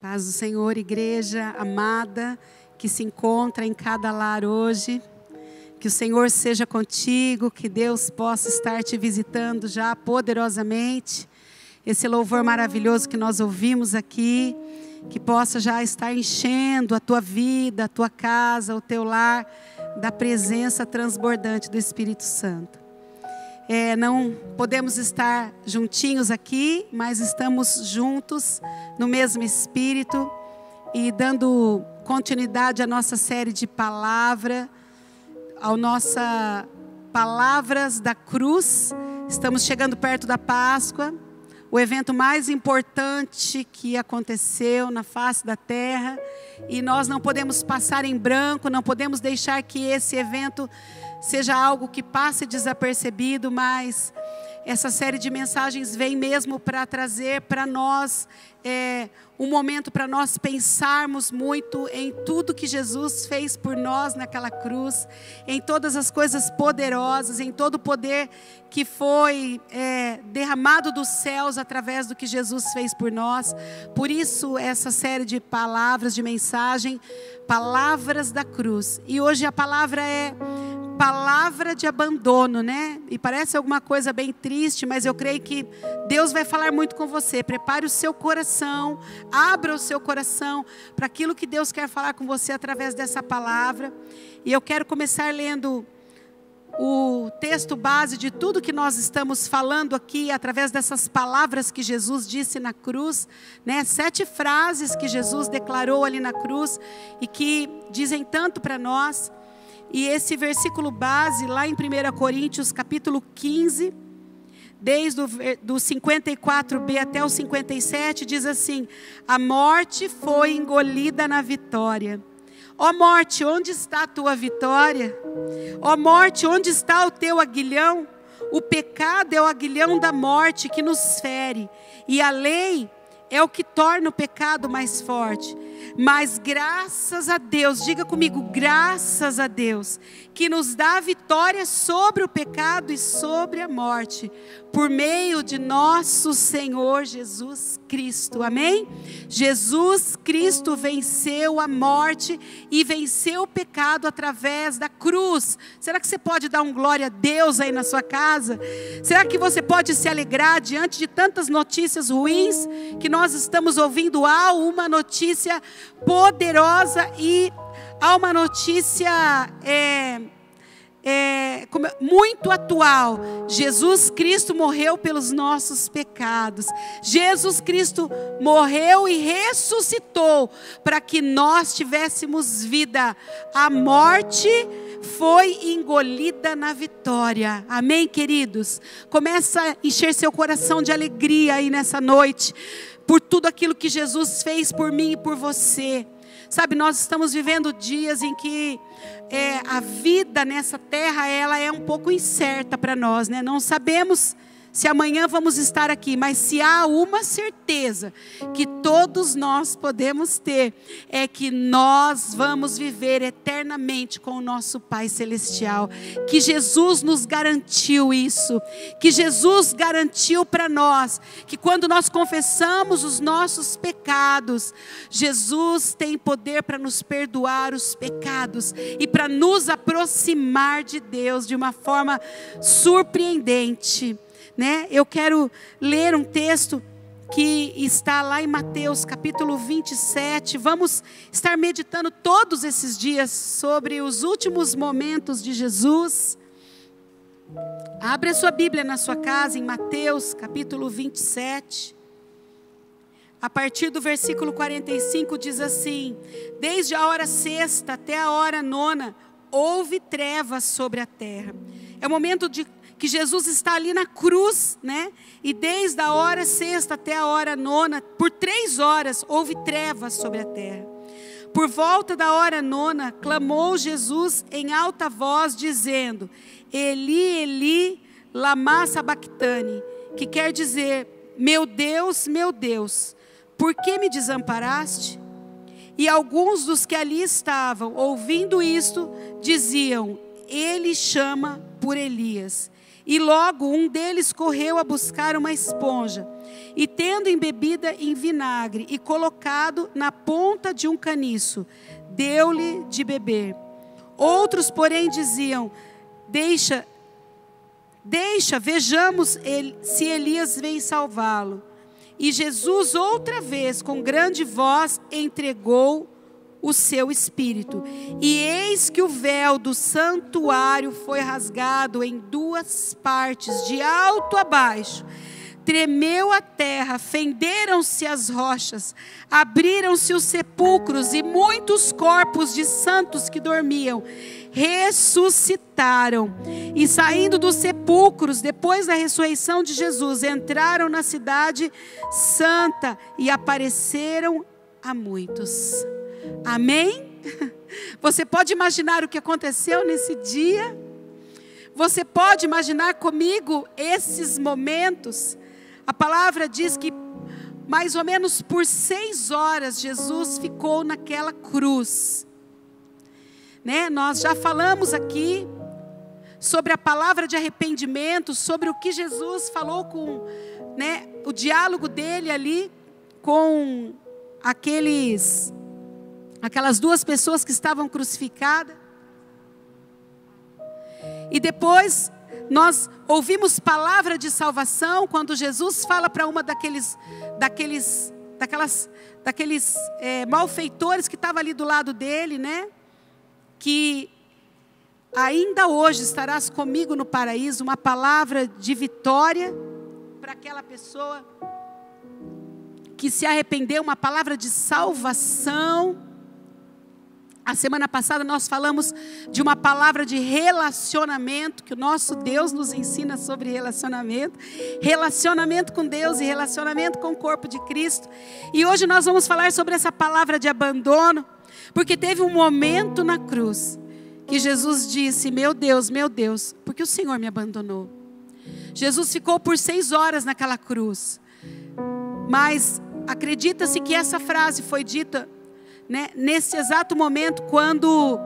Paz do Senhor, igreja amada, que se encontra em cada lar hoje. Que o Senhor seja contigo, que Deus possa estar te visitando já poderosamente. Esse louvor maravilhoso que nós ouvimos aqui, que possa já estar enchendo a tua vida, a tua casa, o teu lar, da presença transbordante do Espírito Santo. É, não podemos estar juntinhos aqui, mas estamos juntos no mesmo espírito e dando continuidade à nossa série de palavra, ao nossa palavras da cruz. Estamos chegando perto da Páscoa, o evento mais importante que aconteceu na face da terra, e nós não podemos passar em branco, não podemos deixar que esse evento seja algo que passe desapercebido, mas essa série de mensagens vem mesmo para trazer para nós é, um momento para nós pensarmos muito em tudo que Jesus fez por nós naquela cruz, em todas as coisas poderosas, em todo o poder que foi é, derramado dos céus através do que Jesus fez por nós. Por isso, essa série de palavras, de mensagem, palavras da cruz. E hoje a palavra é palavra de abandono, né? E parece alguma coisa bem triste, mas eu creio que Deus vai falar muito com você. Prepare o seu coração, abra o seu coração para aquilo que Deus quer falar com você através dessa palavra. E eu quero começar lendo o texto base de tudo que nós estamos falando aqui, através dessas palavras que Jesus disse na cruz, né? Sete frases que Jesus declarou ali na cruz e que dizem tanto para nós. E esse versículo base, lá em 1 Coríntios, capítulo 15, desde o do 54b até o 57, diz assim: A morte foi engolida na vitória. Ó morte, onde está a tua vitória? Ó morte, onde está o teu aguilhão? O pecado é o aguilhão da morte que nos fere, e a lei é o que torna o pecado mais forte. Mas graças a Deus, diga comigo, graças a Deus, que nos dá vitória sobre o pecado e sobre a morte, por meio de nosso Senhor Jesus Cristo. Amém? Jesus Cristo venceu a morte e venceu o pecado através da cruz. Será que você pode dar um glória a Deus aí na sua casa? Será que você pode se alegrar diante de tantas notícias ruins que nós estamos ouvindo? Há uma notícia poderosa e há uma notícia. É, é, muito atual. Jesus Cristo morreu pelos nossos pecados. Jesus Cristo morreu e ressuscitou para que nós tivéssemos vida. A morte foi engolida na vitória. Amém, queridos? Começa a encher seu coração de alegria aí nessa noite por tudo aquilo que Jesus fez por mim e por você. Sabe, nós estamos vivendo dias em que é, a vida nessa terra ela é um pouco incerta para nós, né? Não sabemos se amanhã vamos estar aqui, mas se há uma certeza que todos nós podemos ter, é que nós vamos viver eternamente com o nosso Pai Celestial. Que Jesus nos garantiu isso, que Jesus garantiu para nós, que quando nós confessamos os nossos pecados, Jesus tem poder para nos perdoar os pecados e para nos aproximar de Deus de uma forma surpreendente né? Eu quero ler um texto que está lá em Mateus capítulo 27. Vamos estar meditando todos esses dias sobre os últimos momentos de Jesus. Abra sua Bíblia na sua casa em Mateus capítulo 27. A partir do versículo 45 diz assim: Desde a hora sexta até a hora nona, houve trevas sobre a terra. É o momento de que Jesus está ali na cruz, né? E desde a hora sexta até a hora nona, por três horas, houve trevas sobre a terra. Por volta da hora nona, clamou Jesus em alta voz, dizendo: Eli, Eli, lama sabachthani, que quer dizer: Meu Deus, meu Deus, por que me desamparaste? E alguns dos que ali estavam, ouvindo isto, diziam: Ele chama por Elias. E logo um deles correu a buscar uma esponja e tendo embebida em vinagre e colocado na ponta de um caniço, deu-lhe de beber. Outros, porém, diziam: Deixa, deixa, vejamos se Elias vem salvá-lo. E Jesus, outra vez, com grande voz, entregou o seu espírito. E eis que o véu do santuário foi rasgado em duas partes, de alto a baixo. Tremeu a terra, fenderam-se as rochas, abriram-se os sepulcros e muitos corpos de santos que dormiam ressuscitaram. E saindo dos sepulcros, depois da ressurreição de Jesus, entraram na cidade santa e apareceram a muitos. Amém? Você pode imaginar o que aconteceu nesse dia? Você pode imaginar comigo esses momentos? A palavra diz que mais ou menos por seis horas Jesus ficou naquela cruz. Né? Nós já falamos aqui sobre a palavra de arrependimento, sobre o que Jesus falou com né, o diálogo dele ali com aqueles aquelas duas pessoas que estavam crucificadas. E depois nós ouvimos palavra de salvação quando Jesus fala para uma daqueles, daqueles, daquelas, daqueles é, malfeitores que estava ali do lado dele, né? Que ainda hoje estarás comigo no paraíso, uma palavra de vitória para aquela pessoa que se arrependeu, uma palavra de salvação a semana passada nós falamos de uma palavra de relacionamento, que o nosso Deus nos ensina sobre relacionamento, relacionamento com Deus e relacionamento com o corpo de Cristo. E hoje nós vamos falar sobre essa palavra de abandono, porque teve um momento na cruz que Jesus disse: Meu Deus, meu Deus, porque o Senhor me abandonou. Jesus ficou por seis horas naquela cruz, mas acredita-se que essa frase foi dita né, nesse exato momento, quando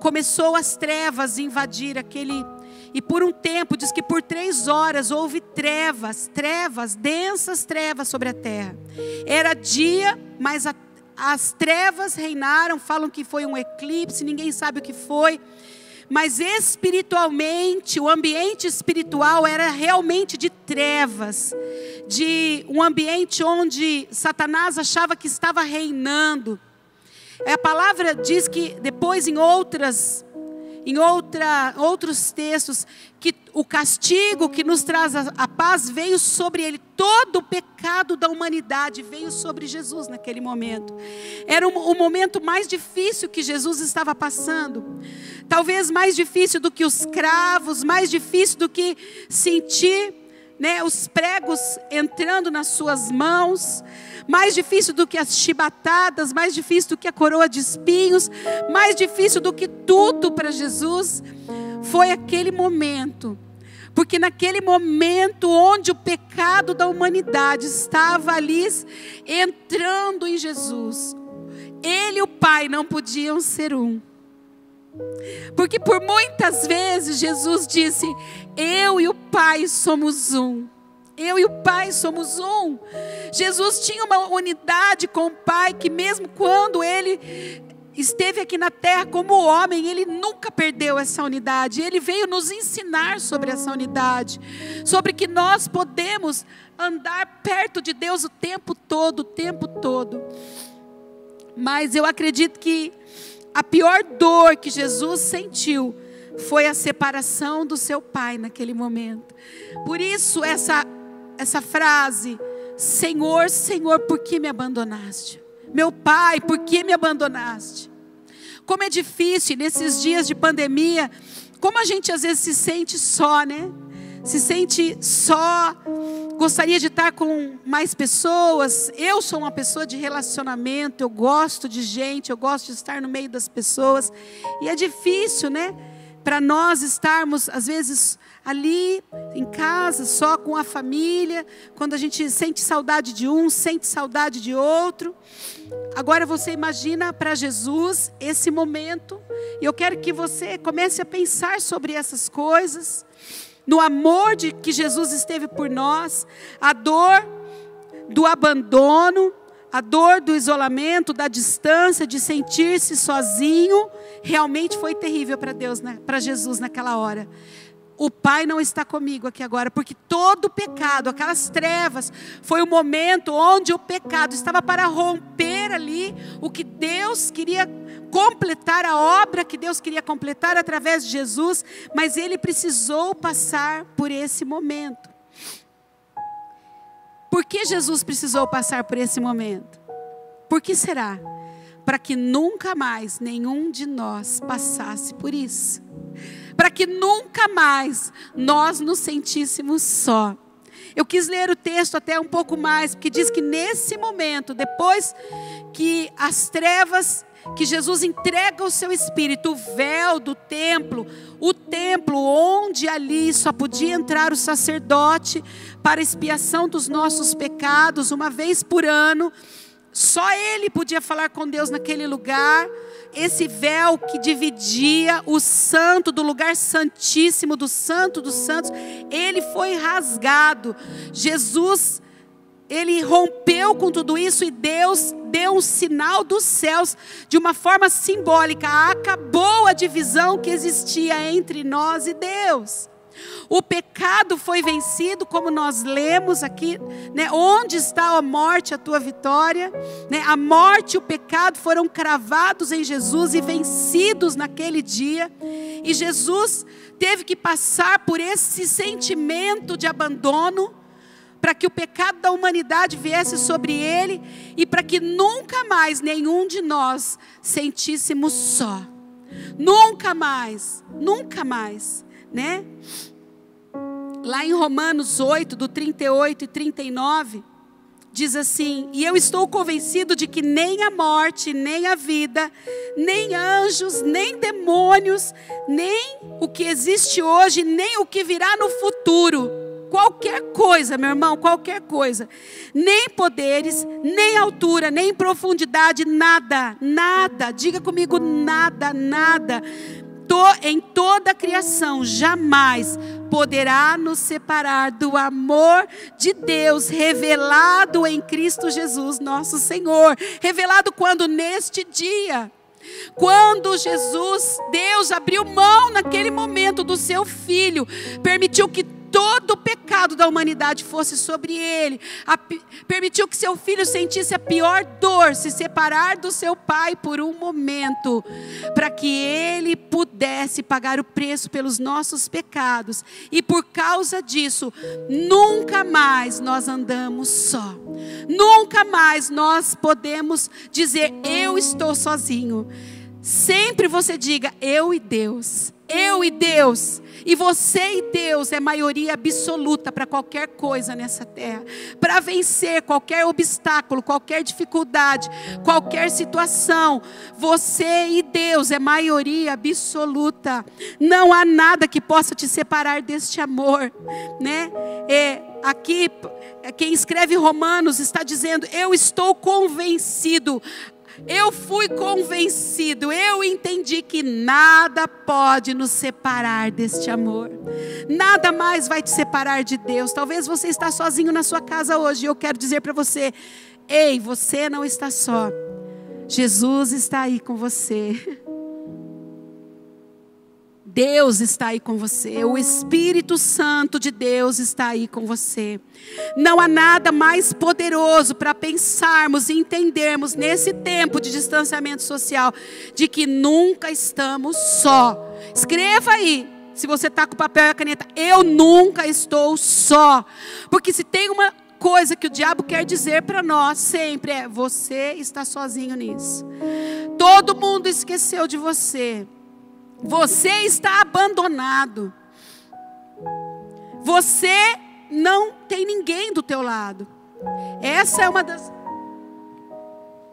começou as trevas invadir aquele. E por um tempo, diz que por três horas houve trevas, trevas, densas trevas sobre a terra. Era dia, mas a, as trevas reinaram. Falam que foi um eclipse, ninguém sabe o que foi. Mas espiritualmente, o ambiente espiritual era realmente de trevas, de um ambiente onde Satanás achava que estava reinando. É, a palavra diz que depois em outras em outra, outros textos, que o castigo que nos traz a, a, paz veio sobre ele, todo o pecado da humanidade veio sobre Jesus naquele momento. Era o, o momento mais difícil que Jesus estava passando, talvez mais difícil do que os cravos, mais difícil do que sentir né, os pregos entrando nas suas mãos, mais difícil do que as chibatadas, mais difícil do que a coroa de espinhos, mais difícil do que tudo para Jesus, foi aquele momento. Porque naquele momento onde o pecado da humanidade estava ali entrando em Jesus, ele e o Pai não podiam ser um. Porque por muitas vezes Jesus disse: Eu e o Pai somos um. Eu e o Pai somos um. Jesus tinha uma unidade com o Pai que, mesmo quando ele esteve aqui na terra como homem, ele nunca perdeu essa unidade. Ele veio nos ensinar sobre essa unidade, sobre que nós podemos andar perto de Deus o tempo todo, o tempo todo. Mas eu acredito que a pior dor que Jesus sentiu foi a separação do seu pai naquele momento. Por isso essa essa frase: Senhor, Senhor, por que me abandonaste? Meu pai, por que me abandonaste? Como é difícil nesses dias de pandemia, como a gente às vezes se sente só, né? Se sente só, gostaria de estar com mais pessoas. Eu sou uma pessoa de relacionamento, eu gosto de gente, eu gosto de estar no meio das pessoas. E é difícil, né? Para nós estarmos, às vezes, ali em casa, só com a família, quando a gente sente saudade de um, sente saudade de outro. Agora você imagina para Jesus esse momento, e eu quero que você comece a pensar sobre essas coisas, no amor de que Jesus esteve por nós, a dor do abandono, a dor do isolamento, da distância, de sentir-se sozinho, realmente foi terrível para Deus, né? para Jesus naquela hora. O Pai não está comigo aqui agora, porque todo o pecado, aquelas trevas, foi o momento onde o pecado estava para romper ali o que Deus queria completar, a obra que Deus queria completar através de Jesus, mas ele precisou passar por esse momento. Por que Jesus precisou passar por esse momento? Por que será? Para que nunca mais nenhum de nós passasse por isso. Para que nunca mais nós nos sentíssemos só. Eu quis ler o texto até um pouco mais, porque diz que nesse momento, depois que as trevas que Jesus entrega o seu espírito, o véu do templo, o templo onde ali só podia entrar o sacerdote para expiação dos nossos pecados, uma vez por ano. Só ele podia falar com Deus naquele lugar. Esse véu que dividia o santo do lugar santíssimo, do santo dos santos, ele foi rasgado. Jesus ele rompeu com tudo isso e Deus deu um sinal dos céus de uma forma simbólica. Acabou a divisão que existia entre nós e Deus. O pecado foi vencido, como nós lemos aqui, né? Onde está a morte, a tua vitória? Né? A morte e o pecado foram cravados em Jesus e vencidos naquele dia. E Jesus teve que passar por esse sentimento de abandono para que o pecado da humanidade viesse sobre ele e para que nunca mais nenhum de nós sentíssemos só. Nunca mais, nunca mais, né? Lá em Romanos 8, do 38 e 39, diz assim: E eu estou convencido de que nem a morte, nem a vida, nem anjos, nem demônios, nem o que existe hoje, nem o que virá no futuro, qualquer coisa, meu irmão, qualquer coisa, nem poderes, nem altura, nem profundidade, nada, nada, diga comigo, nada, nada, em toda a criação, jamais poderá nos separar do amor de Deus revelado em Cristo Jesus, nosso Senhor. Revelado quando? Neste dia. Quando Jesus, Deus abriu mão naquele momento do seu filho, permitiu que todo o pecado da humanidade fosse sobre ele, a, permitiu que seu filho sentisse a pior dor, se separar do seu pai por um momento, para que ele pudesse pagar o preço pelos nossos pecados, e por causa disso, nunca mais nós andamos só, nunca mais nós podemos dizer, eu estou sozinho. Sempre você diga, eu e Deus, eu e Deus. E você e Deus é maioria absoluta para qualquer coisa nessa terra. Para vencer qualquer obstáculo, qualquer dificuldade, qualquer situação. Você e Deus é maioria absoluta. Não há nada que possa te separar deste amor, né? É, aqui quem escreve Romanos está dizendo: Eu estou convencido eu fui convencido, eu entendi que nada pode nos separar deste amor. Nada mais vai te separar de Deus. Talvez você está sozinho na sua casa hoje e eu quero dizer para você: "Ei, você não está só. Jesus está aí com você." Deus está aí com você, o Espírito Santo de Deus está aí com você. Não há nada mais poderoso para pensarmos e entendermos nesse tempo de distanciamento social de que nunca estamos só. Escreva aí, se você está com papel e caneta, eu nunca estou só. Porque se tem uma coisa que o diabo quer dizer para nós sempre é: você está sozinho nisso. Todo mundo esqueceu de você. Você está abandonado. Você não tem ninguém do teu lado. Essa é uma das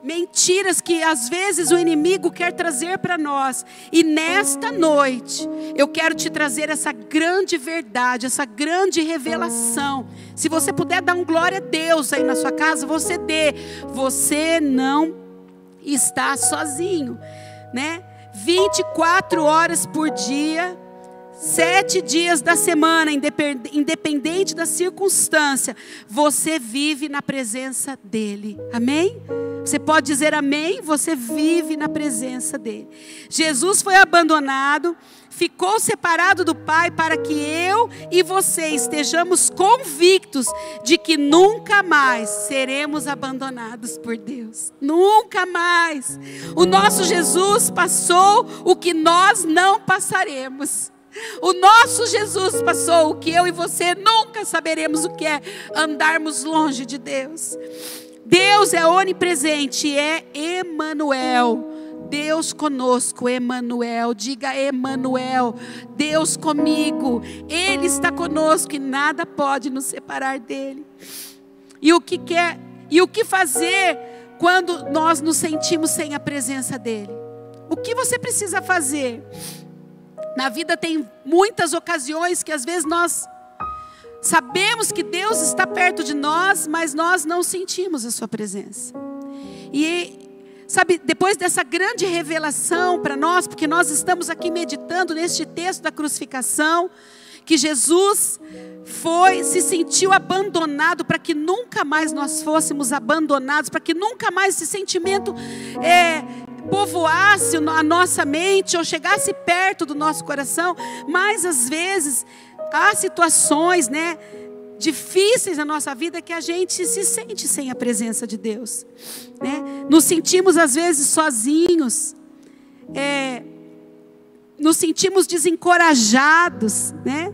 mentiras que às vezes o inimigo quer trazer para nós. E nesta noite, eu quero te trazer essa grande verdade, essa grande revelação. Se você puder dar um glória a Deus aí na sua casa, você dê. Você não está sozinho, né? 24 horas por dia, sete dias da semana, independente da circunstância, você vive na presença dEle. Amém? Você pode dizer amém, você vive na presença dEle. Jesus foi abandonado, ficou separado do Pai para que eu e você estejamos convictos de que nunca mais seremos abandonados por Deus. Nunca mais. O nosso Jesus passou o que nós não passaremos. O nosso Jesus passou o que eu e você nunca saberemos o que é andarmos longe de Deus. Deus é onipresente, é Emanuel. Deus conosco, Emanuel. Diga Emanuel, Deus comigo. Ele está conosco e nada pode nos separar dele. E o que quer e o que fazer quando nós nos sentimos sem a presença dele? O que você precisa fazer? Na vida tem muitas ocasiões que às vezes nós sabemos que Deus está perto de nós, mas nós não sentimos a sua presença. E sabe, depois dessa grande revelação para nós, porque nós estamos aqui meditando neste texto da crucificação, que Jesus foi, se sentiu abandonado para que nunca mais nós fôssemos abandonados, para que nunca mais esse sentimento é, povoasse a nossa mente ou chegasse perto do nosso coração, mas às vezes há situações, né, difíceis na nossa vida que a gente se sente sem a presença de Deus, né? Nos sentimos às vezes sozinhos, é, nos sentimos desencorajados, né?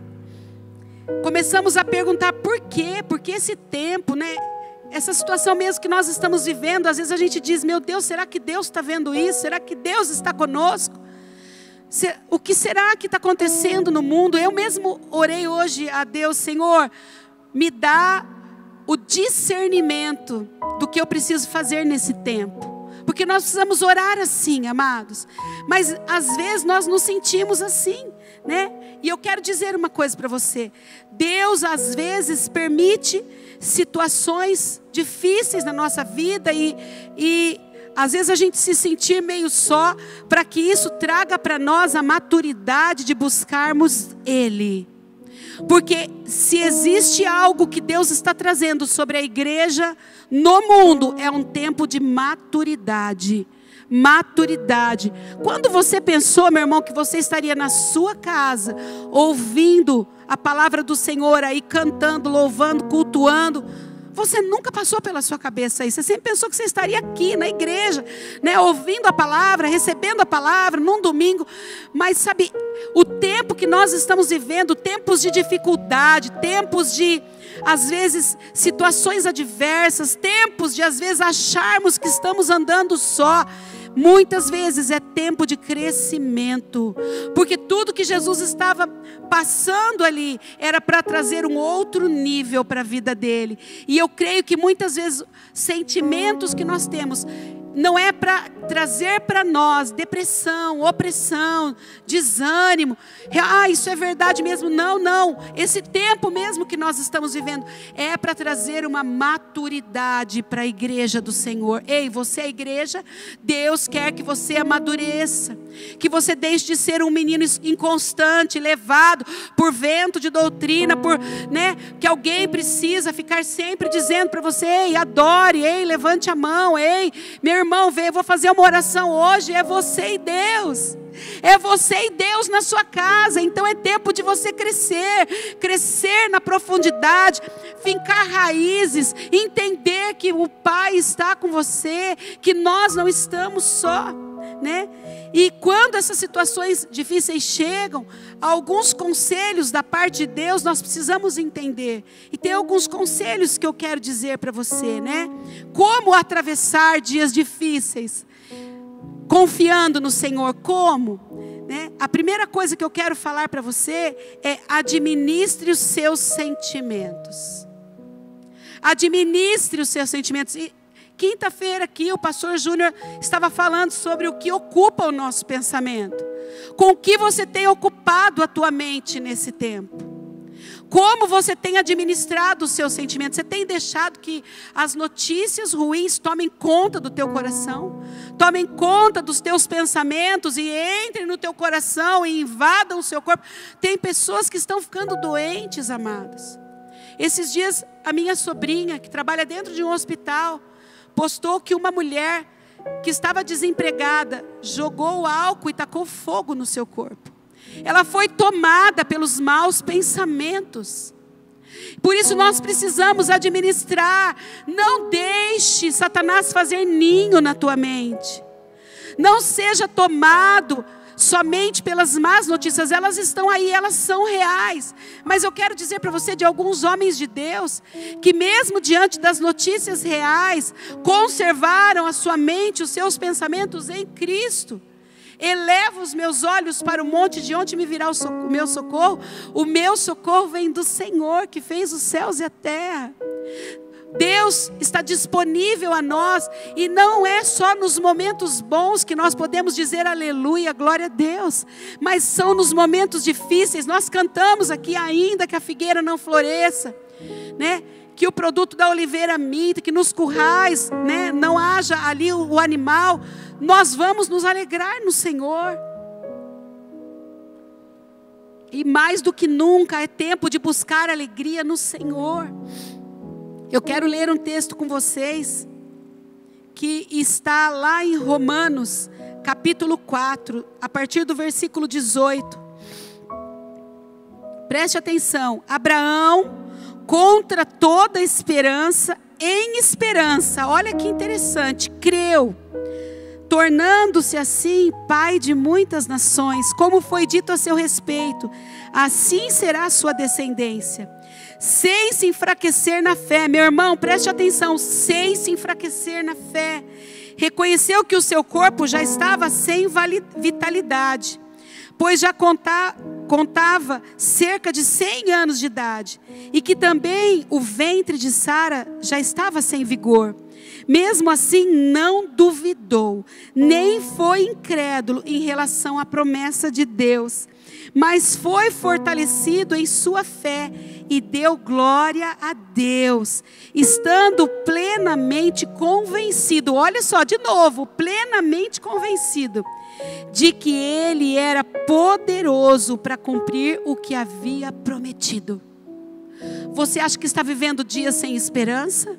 Começamos a perguntar por quê? Por que esse tempo, né? Essa situação mesmo que nós estamos vivendo, às vezes a gente diz: Meu Deus, será que Deus está vendo isso? Será que Deus está conosco? O que será que está acontecendo no mundo? Eu mesmo orei hoje a Deus, Senhor, me dá o discernimento do que eu preciso fazer nesse tempo. Porque nós precisamos orar assim, amados. Mas às vezes nós nos sentimos assim, né? E eu quero dizer uma coisa para você. Deus às vezes permite situações difíceis na nossa vida e, e às vezes a gente se sentir meio só, para que isso traga para nós a maturidade de buscarmos Ele. Porque se existe algo que Deus está trazendo sobre a igreja no mundo, é um tempo de maturidade. Maturidade. Quando você pensou, meu irmão, que você estaria na sua casa, ouvindo a palavra do Senhor aí, cantando, louvando, cultuando, você nunca passou pela sua cabeça isso. Você sempre pensou que você estaria aqui na igreja, né, ouvindo a palavra, recebendo a palavra num domingo. Mas sabe, o tempo que nós estamos vivendo, tempos de dificuldade, tempos de às vezes situações adversas, tempos de às vezes acharmos que estamos andando só. Muitas vezes é tempo de crescimento, porque tudo que Jesus estava passando ali era para trazer um outro nível para a vida dele. E eu creio que muitas vezes sentimentos que nós temos não é para trazer para nós depressão, opressão, desânimo. Ah, isso é verdade mesmo. Não, não. Esse tempo mesmo que nós estamos vivendo é para trazer uma maturidade para a igreja do Senhor. Ei, você é igreja, Deus quer que você amadureça, que você deixe de ser um menino inconstante, levado por vento de doutrina, por, né, que alguém precisa ficar sempre dizendo para você, ei, adore, ei, levante a mão, ei, meu irmão, vem, eu vou fazer uma oração hoje, é você e Deus. É você e Deus na sua casa. Então é tempo de você crescer, crescer na profundidade, fincar raízes, entender que o Pai está com você, que nós não estamos só, né? E quando essas situações difíceis chegam, alguns conselhos da parte de Deus nós precisamos entender. E tem alguns conselhos que eu quero dizer para você, né? Como atravessar dias difíceis confiando no Senhor. Como? Né? A primeira coisa que eu quero falar para você é administre os seus sentimentos. Administre os seus sentimentos. E quinta-feira aqui o pastor Júnior estava falando sobre o que ocupa o nosso pensamento. Com o que você tem ocupado a tua mente nesse tempo? Como você tem administrado os seus sentimentos? Você tem deixado que as notícias ruins tomem conta do teu coração? Tomem conta dos teus pensamentos e entrem no teu coração e invadam o seu corpo. Tem pessoas que estão ficando doentes, amadas. Esses dias, a minha sobrinha, que trabalha dentro de um hospital, postou que uma mulher que estava desempregada jogou álcool e tacou fogo no seu corpo. Ela foi tomada pelos maus pensamentos. Por isso nós precisamos administrar. Não deixe Satanás fazer ninho na tua mente. Não seja tomado somente pelas más notícias, elas estão aí, elas são reais. Mas eu quero dizer para você de alguns homens de Deus que mesmo diante das notícias reais, conservaram a sua mente, os seus pensamentos em Cristo. Eleva os meus olhos para o monte de onde me virá o, o meu socorro. O meu socorro vem do Senhor que fez os céus e a terra. Deus está disponível a nós e não é só nos momentos bons que nós podemos dizer aleluia, glória a Deus, mas são nos momentos difíceis. Nós cantamos aqui ainda que a figueira não floresça, né? Que o produto da oliveira minta, que nos currais, né, não haja ali o, o animal, nós vamos nos alegrar no Senhor. E mais do que nunca é tempo de buscar alegria no Senhor. Eu quero ler um texto com vocês que está lá em Romanos, capítulo 4, a partir do versículo 18. Preste atenção. Abraão, contra toda esperança, em esperança, olha que interessante, creu tornando-se assim pai de muitas nações, como foi dito a seu respeito, assim será a sua descendência. Sem se enfraquecer na fé, meu irmão, preste atenção, sem se enfraquecer na fé, reconheceu que o seu corpo já estava sem vitalidade, pois já contava cerca de 100 anos de idade, e que também o ventre de Sara já estava sem vigor. Mesmo assim, não duvidou, nem foi incrédulo em relação à promessa de Deus, mas foi fortalecido em sua fé e deu glória a Deus, estando plenamente convencido. Olha só, de novo, plenamente convencido de que ele era poderoso para cumprir o que havia prometido. Você acha que está vivendo dias sem esperança?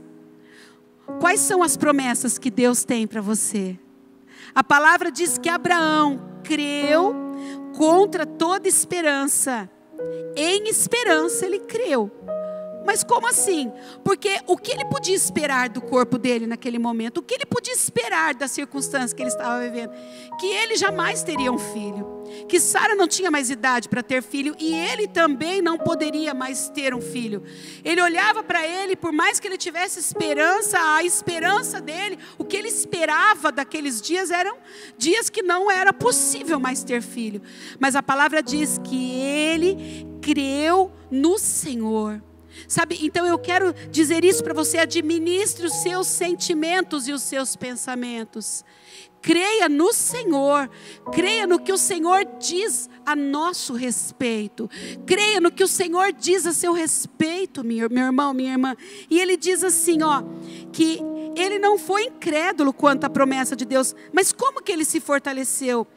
Quais são as promessas que Deus tem para você? A palavra diz que Abraão creu contra toda esperança. Em esperança ele creu. Mas como assim? Porque o que ele podia esperar do corpo dele naquele momento? O que ele podia esperar das circunstâncias que ele estava vivendo? Que ele jamais teria um filho. Que Sara não tinha mais idade para ter filho e ele também não poderia mais ter um filho. Ele olhava para ele, por mais que ele tivesse esperança, a esperança dele, o que ele esperava daqueles dias eram dias que não era possível mais ter filho. Mas a palavra diz que ele creu no Senhor. Sabe, então eu quero dizer isso para você: administre os seus sentimentos e os seus pensamentos. Creia no Senhor, creia no que o Senhor diz a nosso respeito, creia no que o Senhor diz a seu respeito, meu, meu irmão, minha irmã. E ele diz assim: ó, que ele não foi incrédulo quanto à promessa de Deus, mas como que ele se fortaleceu?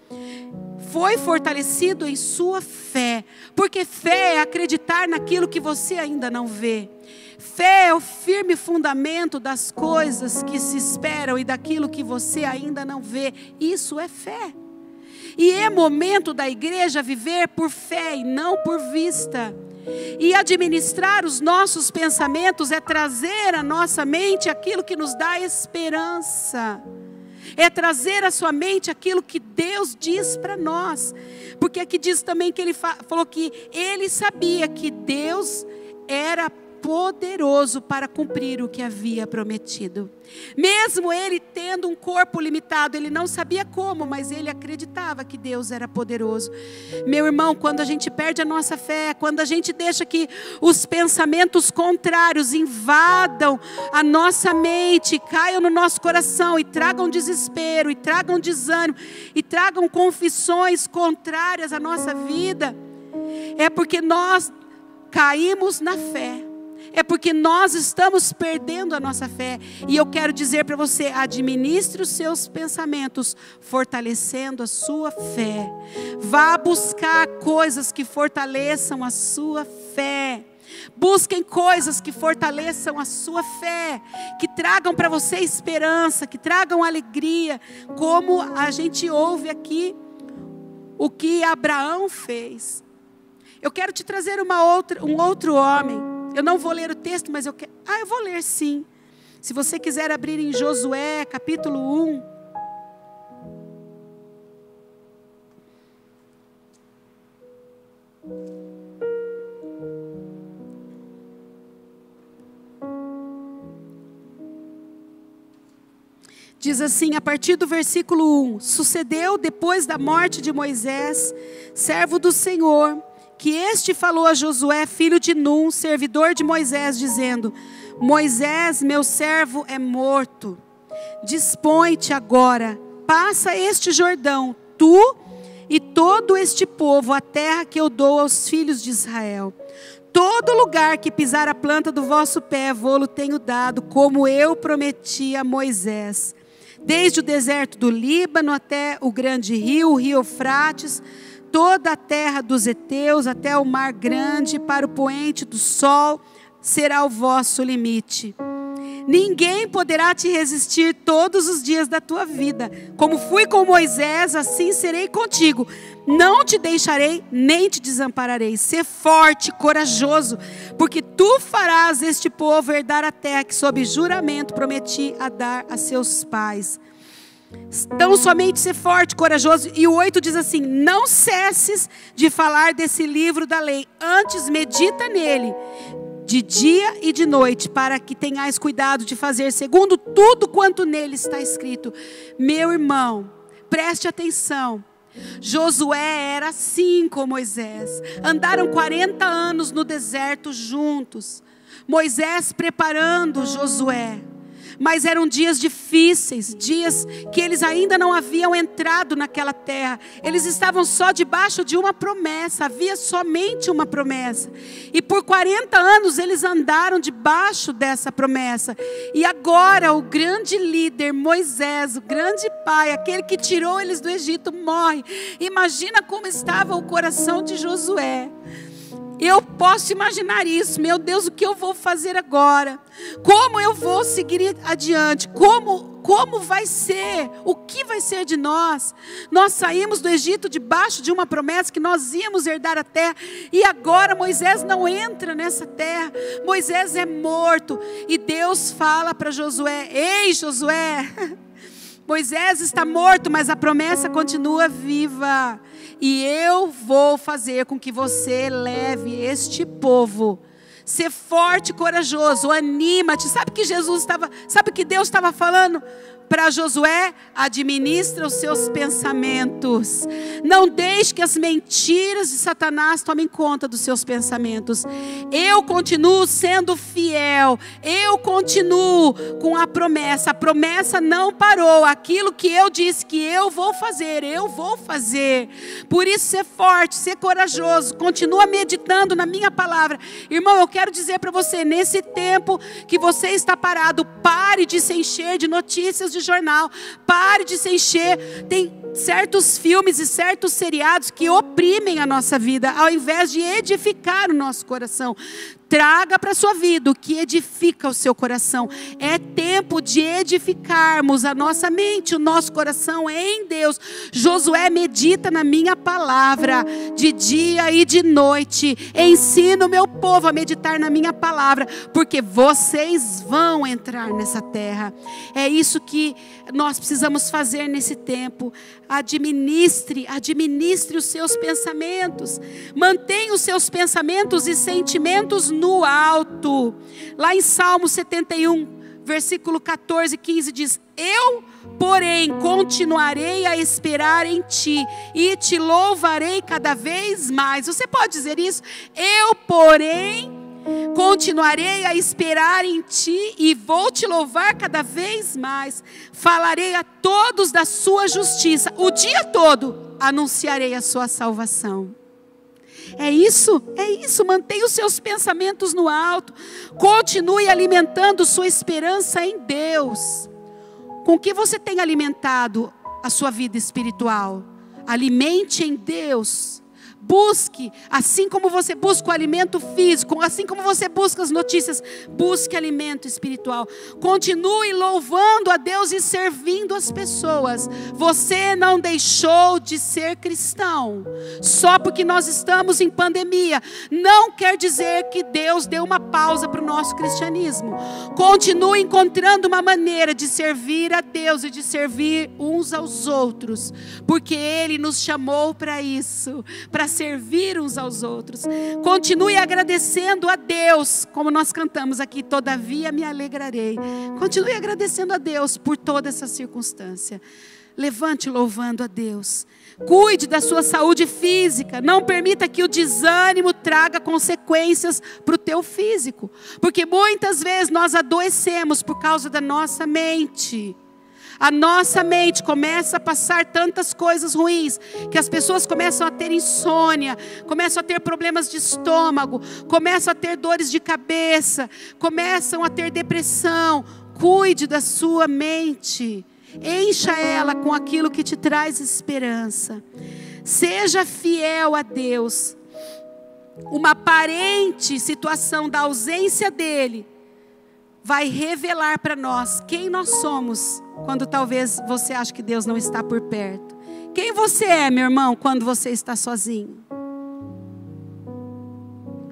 Foi fortalecido em sua fé, porque fé é acreditar naquilo que você ainda não vê. Fé é o firme fundamento das coisas que se esperam e daquilo que você ainda não vê. Isso é fé. E é momento da igreja viver por fé e não por vista. E administrar os nossos pensamentos é trazer à nossa mente aquilo que nos dá esperança é trazer à sua mente aquilo que Deus diz para nós. Porque aqui diz também que ele falou que ele sabia que Deus era poderoso para cumprir o que havia prometido. Mesmo ele tendo um corpo limitado, ele não sabia como, mas ele acreditava que Deus era poderoso. Meu irmão, quando a gente perde a nossa fé, quando a gente deixa que os pensamentos contrários invadam a nossa mente, caiam no nosso coração e tragam desespero, e tragam desânimo, e tragam confissões contrárias à nossa vida, é porque nós caímos na fé é porque nós estamos perdendo a nossa fé. E eu quero dizer para você: administre os seus pensamentos, fortalecendo a sua fé. Vá buscar coisas que fortaleçam a sua fé. Busquem coisas que fortaleçam a sua fé, que tragam para você esperança, que tragam alegria, como a gente ouve aqui o que Abraão fez. Eu quero te trazer uma outra, um outro homem. Eu não vou ler o texto, mas eu quero. Ah, eu vou ler sim. Se você quiser abrir em Josué, capítulo 1. Diz assim, a partir do versículo 1: Sucedeu depois da morte de Moisés, servo do Senhor, que este falou a Josué, filho de Num, servidor de Moisés, dizendo: Moisés, meu servo, é morto. Dispõe-te agora, passa este Jordão, tu e todo este povo, a terra que eu dou aos filhos de Israel. Todo lugar que pisar a planta do vosso pé, vou-lo tenho dado, como eu prometi a Moisés desde o deserto do Líbano até o grande rio, o rio Eufrates, toda a terra dos heteus até o mar grande, para o poente do sol, será o vosso limite. Ninguém poderá te resistir todos os dias da tua vida. Como fui com Moisés, assim serei contigo. Não te deixarei, nem te desampararei. Ser forte, corajoso, porque tu farás este povo herdar a terra que, sob juramento, prometi a dar a seus pais. Então, somente ser forte, corajoso. E o 8 diz assim: Não cesses de falar desse livro da lei, antes medita nele de dia e de noite, para que tenhais cuidado de fazer segundo tudo quanto nele está escrito. Meu irmão, preste atenção. Josué era assim com Moisés. Andaram 40 anos no deserto juntos. Moisés preparando Josué mas eram dias difíceis, dias que eles ainda não haviam entrado naquela terra. Eles estavam só debaixo de uma promessa, havia somente uma promessa. E por 40 anos eles andaram debaixo dessa promessa. E agora o grande líder Moisés, o grande pai, aquele que tirou eles do Egito, morre. Imagina como estava o coração de Josué. Eu posso imaginar isso. Meu Deus, o que eu vou fazer agora? Como eu vou seguir adiante? Como como vai ser? O que vai ser de nós? Nós saímos do Egito debaixo de uma promessa que nós íamos herdar a terra e agora Moisés não entra nessa terra. Moisés é morto e Deus fala para Josué: "Ei, Josué, Moisés está morto, mas a promessa continua viva. E eu vou fazer com que você leve este povo. Ser forte, corajoso, anima-te. Sabe que Jesus estava, sabe que Deus estava falando? Para Josué, administra os seus pensamentos. Não deixe que as mentiras de Satanás tomem conta dos seus pensamentos. Eu continuo sendo fiel. Eu continuo com a promessa. A promessa não parou. Aquilo que eu disse que eu vou fazer, eu vou fazer. Por isso, ser forte, ser corajoso. Continua meditando na minha palavra. Irmão, eu quero dizer para você, nesse tempo que você está parado, pare de se encher de notícias de jornal. Pare de se encher. Tem certos filmes e certos seriados que oprimem a nossa vida, ao invés de edificar o nosso coração. Traga para a sua vida o que edifica o seu coração. É tempo de edificarmos a nossa mente, o nosso coração em Deus. Josué medita na minha palavra de dia e de noite. Ensina o meu povo a meditar na minha palavra, porque vocês vão entrar nessa terra. É isso que nós precisamos fazer nesse tempo. Administre, administre os seus pensamentos. Mantenha os seus pensamentos e sentimentos no alto. Lá em Salmo 71, versículo 14 e 15 diz: Eu, porém, continuarei a esperar em ti e te louvarei cada vez mais. Você pode dizer isso? Eu, porém, Continuarei a esperar em ti e vou te louvar cada vez mais. Falarei a todos da sua justiça. O dia todo anunciarei a sua salvação. É isso, é isso. Mantenha os seus pensamentos no alto. Continue alimentando sua esperança em Deus. Com que você tem alimentado a sua vida espiritual? Alimente em Deus. Busque, assim como você busca o alimento físico, assim como você busca as notícias, busque alimento espiritual. Continue louvando a Deus e servindo as pessoas. Você não deixou de ser cristão. Só porque nós estamos em pandemia, não quer dizer que Deus deu uma pausa para o nosso cristianismo. Continue encontrando uma maneira de servir a Deus e de servir uns aos outros, porque Ele nos chamou para isso, para servir uns aos outros. Continue agradecendo a Deus, como nós cantamos aqui, todavia me alegrarei. Continue agradecendo a Deus por toda essa circunstância. Levante louvando a Deus. Cuide da sua saúde física. Não permita que o desânimo traga consequências para o teu físico. Porque muitas vezes nós adoecemos por causa da nossa mente. A nossa mente começa a passar tantas coisas ruins que as pessoas começam a ter insônia, começam a ter problemas de estômago, começam a ter dores de cabeça, começam a ter depressão. Cuide da sua mente. Encha ela com aquilo que te traz esperança. Seja fiel a Deus. Uma aparente situação da ausência dele vai revelar para nós quem nós somos quando talvez você ache que Deus não está por perto. Quem você é, meu irmão, quando você está sozinho?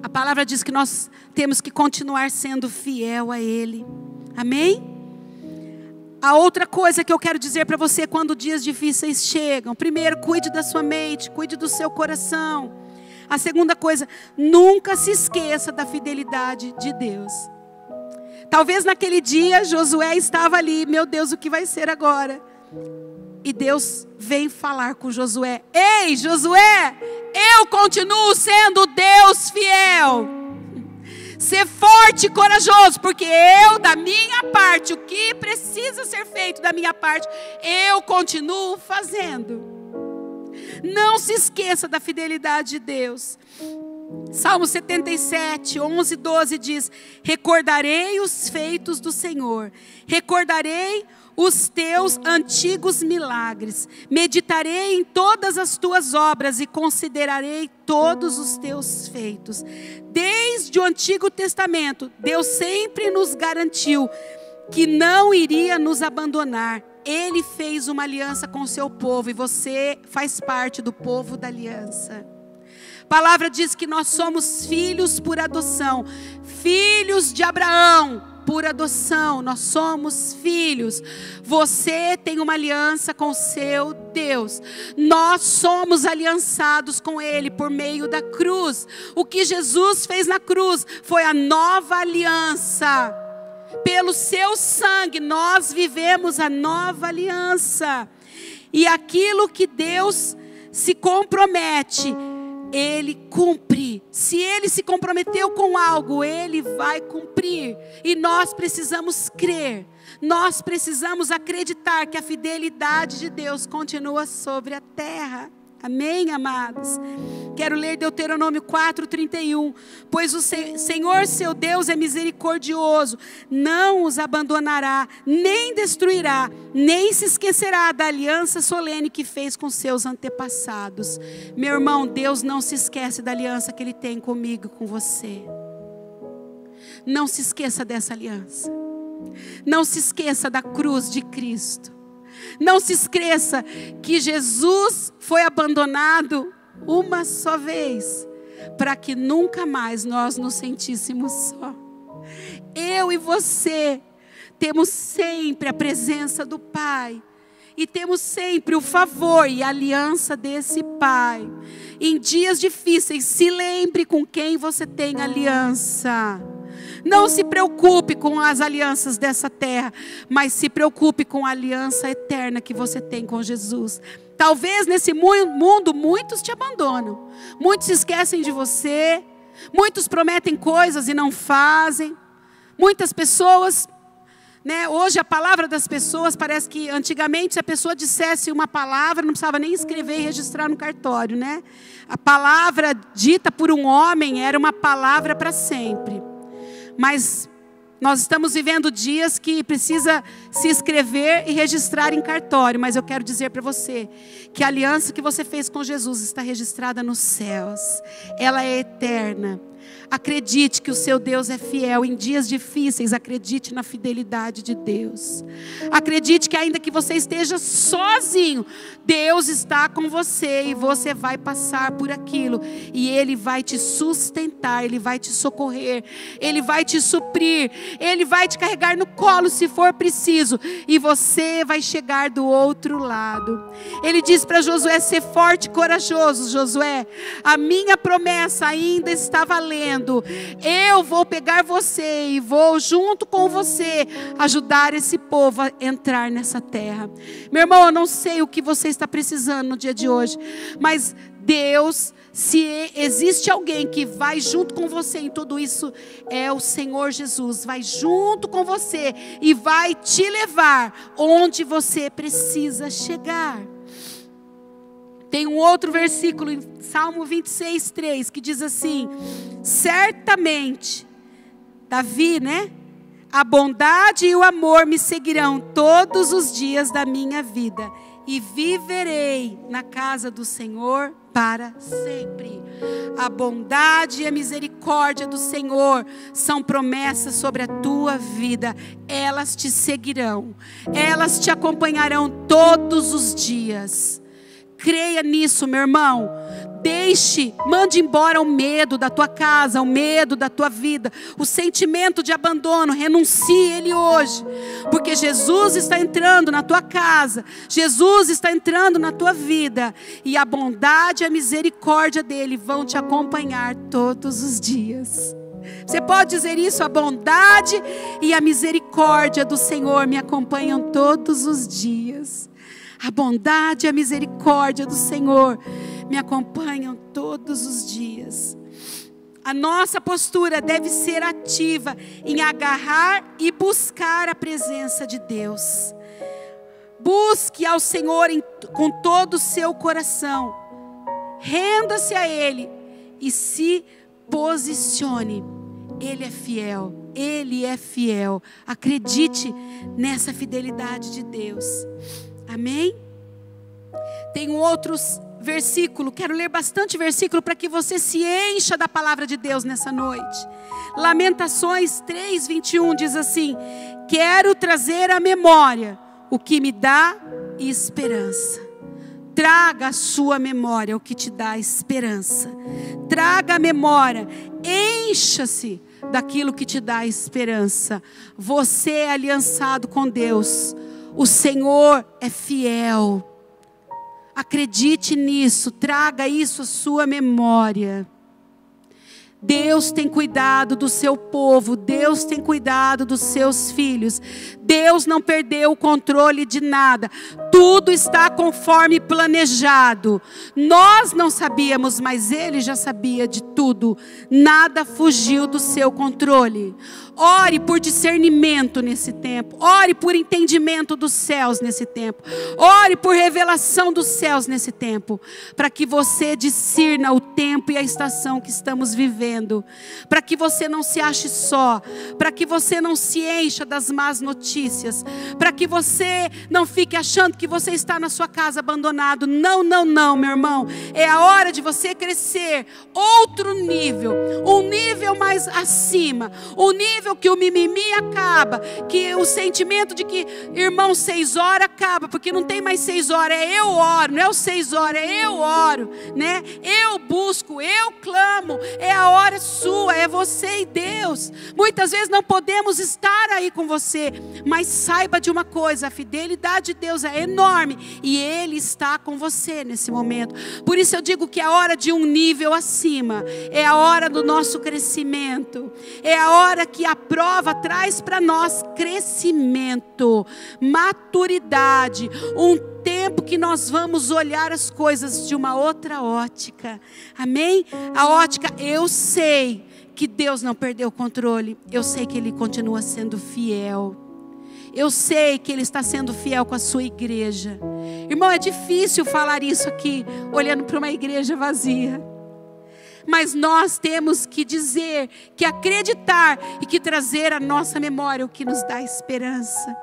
A palavra diz que nós temos que continuar sendo fiel a Ele. Amém? A outra coisa que eu quero dizer para você quando dias difíceis chegam: primeiro, cuide da sua mente, cuide do seu coração. A segunda coisa, nunca se esqueça da fidelidade de Deus. Talvez naquele dia Josué estava ali, meu Deus, o que vai ser agora? E Deus vem falar com Josué: Ei, Josué, eu continuo sendo Deus fiel. Ser forte e corajoso, porque eu, da minha parte, o que precisa ser feito da minha parte, eu continuo fazendo. Não se esqueça da fidelidade de Deus. Salmo 77, 11, 12 diz: Recordarei os feitos do Senhor, recordarei os teus antigos milagres, meditarei em todas as tuas obras e considerarei todos os teus feitos. Desde o Antigo Testamento, Deus sempre nos garantiu que não iria nos abandonar. Ele fez uma aliança com o seu povo e você faz parte do povo da aliança. A palavra diz que nós somos filhos por adoção, filhos de Abraão por adoção, nós somos filhos. Você tem uma aliança com o seu Deus. Nós somos aliançados com Ele por meio da cruz. O que Jesus fez na cruz foi a nova aliança. Pelo seu sangue, nós vivemos a nova aliança. E aquilo que Deus se compromete, ele cumpre. Se ele se comprometeu com algo, ele vai cumprir. E nós precisamos crer. Nós precisamos acreditar que a fidelidade de Deus continua sobre a terra. Amém, amados? Quero ler Deuteronômio 4:31. Pois o Senhor seu Deus é misericordioso, não os abandonará, nem destruirá, nem se esquecerá da aliança solene que fez com seus antepassados. Meu irmão, Deus não se esquece da aliança que ele tem comigo, com você. Não se esqueça dessa aliança. Não se esqueça da cruz de Cristo. Não se esqueça que Jesus foi abandonado uma só vez, para que nunca mais nós nos sentíssemos só. Eu e você temos sempre a presença do Pai e temos sempre o favor e a aliança desse Pai. Em dias difíceis, se lembre com quem você tem aliança. Não se preocupe com as alianças dessa terra, mas se preocupe com a aliança eterna que você tem com Jesus. Talvez nesse mundo muitos te abandonam, muitos se esquecem de você, muitos prometem coisas e não fazem, muitas pessoas Né? Hoje a palavra das pessoas parece que antigamente se a pessoa dissesse uma palavra não precisava nem escrever e registrar no cartório, né? A palavra dita por um homem era uma palavra para sempre. Mas nós estamos vivendo dias que precisa se escrever e registrar em cartório, mas eu quero dizer para você que a aliança que você fez com Jesus está registrada nos céus. Ela é eterna. Acredite que o seu Deus é fiel em dias difíceis. Acredite na fidelidade de Deus. Acredite que, ainda que você esteja sozinho, Deus está com você e você vai passar por aquilo. E Ele vai te sustentar, Ele vai te socorrer, Ele vai te suprir, Ele vai te carregar no colo se for preciso. E você vai chegar do outro lado. Ele diz para Josué ser forte e corajoso: Josué, a minha promessa ainda está valendo dizendo: Eu vou pegar você e vou, junto com você, ajudar esse povo a entrar nessa terra. Meu irmão, eu não sei o que você está precisando no dia de hoje, mas Deus, se existe alguém que vai junto com você em tudo isso, é o Senhor Jesus. Vai junto com você e vai te levar onde você precisa chegar. Tem um outro versículo em Salmo 26, 3, que diz assim: Certamente, Davi, né? A bondade e o amor me seguirão todos os dias da minha vida, e viverei na casa do Senhor para sempre. A bondade e a misericórdia do Senhor são promessas sobre a tua vida. Elas te seguirão, elas te acompanharão todos os dias. Creia nisso, meu irmão. Deixe, mande embora o medo da tua casa, o medo da tua vida, o sentimento de abandono. Renuncie ele hoje, porque Jesus está entrando na tua casa, Jesus está entrando na tua vida, e a bondade e a misericórdia dele vão te acompanhar todos os dias. Você pode dizer isso? A bondade e a misericórdia do Senhor me acompanham todos os dias. A bondade e a misericórdia do Senhor me acompanham todos os dias. A nossa postura deve ser ativa em agarrar e buscar a presença de Deus. Busque ao Senhor em, com todo o seu coração. Renda-se a Ele e se posicione. Ele é fiel, Ele é fiel. Acredite nessa fidelidade de Deus. Amém? Tem um outro versículo, quero ler bastante versículo para que você se encha da palavra de Deus nessa noite. Lamentações 3, 21 diz assim: Quero trazer à memória o que me dá esperança. Traga à sua memória o que te dá esperança. Traga a memória, encha-se daquilo que te dá esperança. Você é aliançado com Deus o Senhor é fiel. Acredite nisso, traga isso à sua memória. Deus tem cuidado do seu povo, Deus tem cuidado dos seus filhos. Deus não perdeu o controle de nada. Tudo está conforme planejado. Nós não sabíamos, mas ele já sabia de tudo. Nada fugiu do seu controle. Ore por discernimento nesse tempo. Ore por entendimento dos céus nesse tempo. Ore por revelação dos céus nesse tempo. Para que você discirna o tempo e a estação que estamos vivendo. Para que você não se ache só. Para que você não se encha das más notícias. Para que você não fique achando que você está na sua casa abandonado. Não, não, não, meu irmão. É a hora de você crescer. Outro nível. Um nível mais acima. Um nível que o mimimi acaba, que o sentimento de que irmão seis horas acaba, porque não tem mais seis horas, é eu oro, não é o seis horas, é eu oro, né? Eu busco, eu clamo, é a hora sua, é você e Deus. Muitas vezes não podemos estar aí com você, mas saiba de uma coisa: a fidelidade de Deus é enorme e Ele está com você nesse momento. Por isso eu digo que é a hora de um nível acima, é a hora do nosso crescimento, é a hora que a a prova traz para nós crescimento, maturidade, um tempo que nós vamos olhar as coisas de uma outra ótica. Amém? A ótica, eu sei que Deus não perdeu o controle, eu sei que Ele continua sendo fiel. Eu sei que Ele está sendo fiel com a sua igreja. Irmão, é difícil falar isso aqui, olhando para uma igreja vazia. Mas nós temos que dizer, que acreditar e que trazer à nossa memória o que nos dá esperança.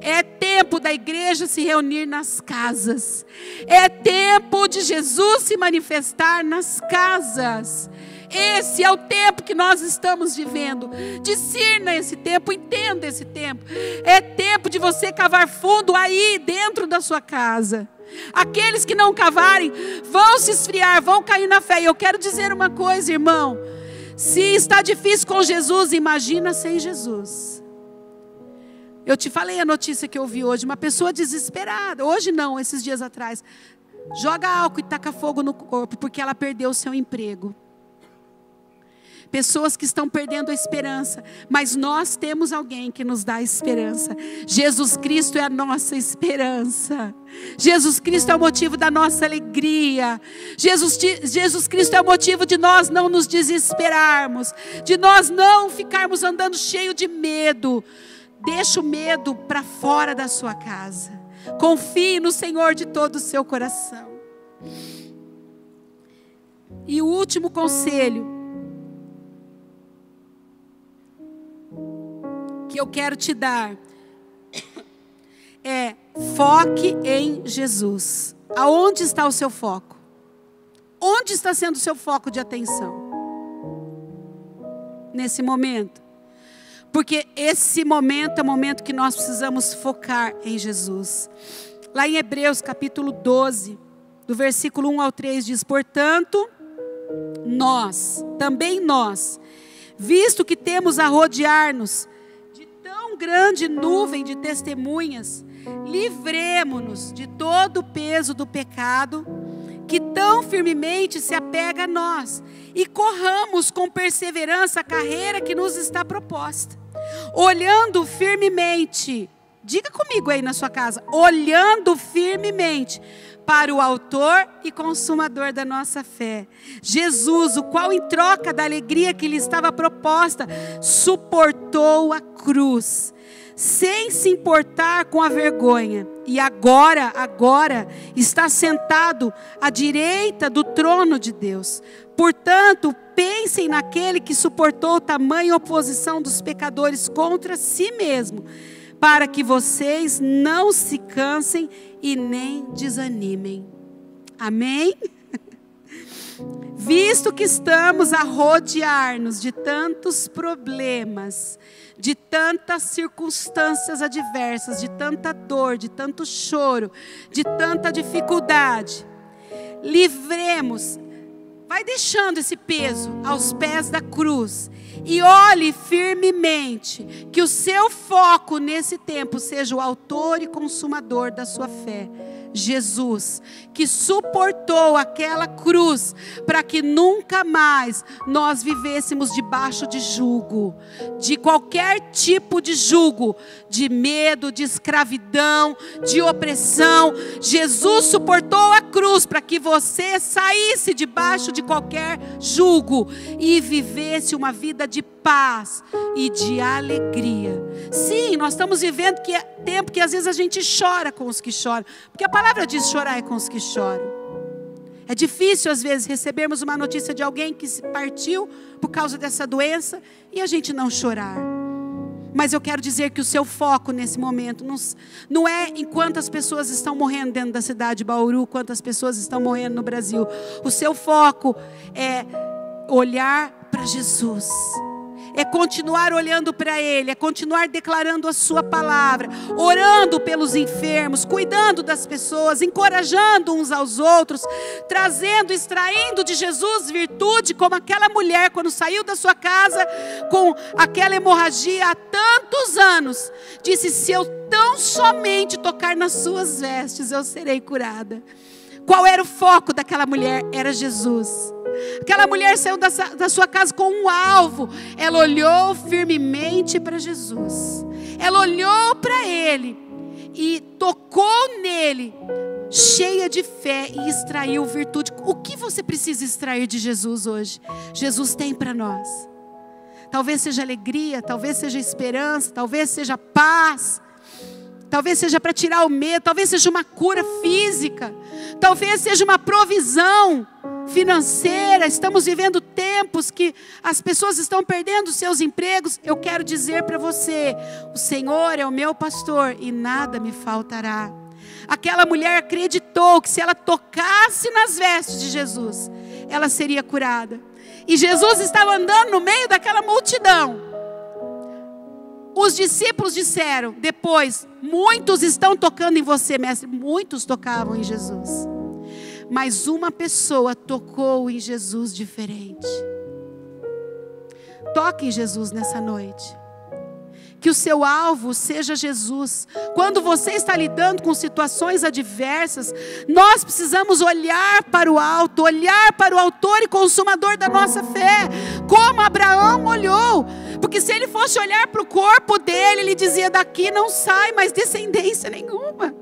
É tempo da igreja se reunir nas casas. É tempo de Jesus se manifestar nas casas. Esse é o tempo que nós estamos vivendo. Discirna esse tempo, entenda esse tempo. É tempo de você cavar fundo aí dentro da sua casa. Aqueles que não cavarem vão se esfriar, vão cair na fé. E eu quero dizer uma coisa, irmão. Se está difícil com Jesus, imagina sem Jesus. Eu te falei a notícia que eu vi hoje, uma pessoa desesperada. Hoje não, esses dias atrás. Joga álcool e taca fogo no corpo porque ela perdeu o seu emprego. Pessoas que estão perdendo a esperança, mas nós temos alguém que nos dá esperança. Jesus Cristo é a nossa esperança. Jesus Cristo é o motivo da nossa alegria. Jesus, Jesus Cristo é o motivo de nós não nos desesperarmos, de nós não ficarmos andando cheio de medo. Deixa o medo para fora da sua casa. Confie no Senhor de todo o seu coração. E o último conselho eu quero te dar é foque em Jesus. Aonde está o seu foco? Onde está sendo o seu foco de atenção? Nesse momento. Porque esse momento é o momento que nós precisamos focar em Jesus. Lá em Hebreus capítulo 12, do versículo 1 ao 3 diz: "Portanto, nós, também nós, visto que temos a rodear-nos grande nuvem de testemunhas, livremo-nos de todo o peso do pecado que tão firmemente se apega a nós e corramos com perseverança a carreira que nos está proposta olhando firmemente, diga comigo aí na sua casa, olhando firmemente para o Autor e Consumador da nossa fé. Jesus, o qual, em troca da alegria que lhe estava proposta, suportou a cruz, sem se importar com a vergonha, e agora, agora, está sentado à direita do trono de Deus. Portanto, pensem naquele que suportou tamanha oposição dos pecadores contra si mesmo, para que vocês não se cansem e nem desanimem. Amém? Visto que estamos a rodear-nos de tantos problemas, de tantas circunstâncias adversas, de tanta dor, de tanto choro, de tanta dificuldade, livremos Vai deixando esse peso aos pés da cruz e olhe firmemente que o seu foco nesse tempo seja o autor e consumador da sua fé Jesus, que suportou aquela cruz para que nunca mais nós vivêssemos debaixo de jugo, de qualquer tipo de jugo, de medo, de escravidão, de opressão. Jesus suportou a cruz para que você saísse debaixo de qualquer jugo e vivesse uma vida de paz e de alegria. Sim, nós estamos vivendo que é tempo que às vezes a gente chora com os que choram, porque a palavra diz chorar é com os que choram. É difícil às vezes recebermos uma notícia de alguém que se partiu por causa dessa doença e a gente não chorar. Mas eu quero dizer que o seu foco nesse momento não, não é em quantas pessoas estão morrendo dentro da cidade de Bauru, quantas pessoas estão morrendo no Brasil. O seu foco é olhar para Jesus é continuar olhando para Ele, é continuar declarando a Sua palavra, orando pelos enfermos, cuidando das pessoas, encorajando uns aos outros, trazendo, extraindo de Jesus virtude, como aquela mulher quando saiu da sua casa com aquela hemorragia há tantos anos, disse: Se eu tão somente tocar nas Suas vestes, eu serei curada. Qual era o foco daquela mulher? Era Jesus. Aquela mulher saiu da, da sua casa com um alvo. Ela olhou firmemente para Jesus. Ela olhou para Ele e tocou nele, cheia de fé e extraiu virtude. O que você precisa extrair de Jesus hoje? Jesus tem para nós. Talvez seja alegria, talvez seja esperança, talvez seja paz. Talvez seja para tirar o medo, talvez seja uma cura física, talvez seja uma provisão financeira. Estamos vivendo tempos que as pessoas estão perdendo seus empregos. Eu quero dizer para você: o Senhor é o meu pastor e nada me faltará. Aquela mulher acreditou que se ela tocasse nas vestes de Jesus, ela seria curada. E Jesus estava andando no meio daquela multidão. Os discípulos disseram depois: Muitos estão tocando em você, mestre. Muitos tocavam em Jesus. Mas uma pessoa tocou em Jesus diferente. Toque em Jesus nessa noite que o seu alvo seja Jesus. Quando você está lidando com situações adversas, nós precisamos olhar para o alto, olhar para o autor e consumador da nossa fé, como Abraão olhou. Porque se ele fosse olhar para o corpo dele, ele dizia: daqui não sai mais descendência nenhuma.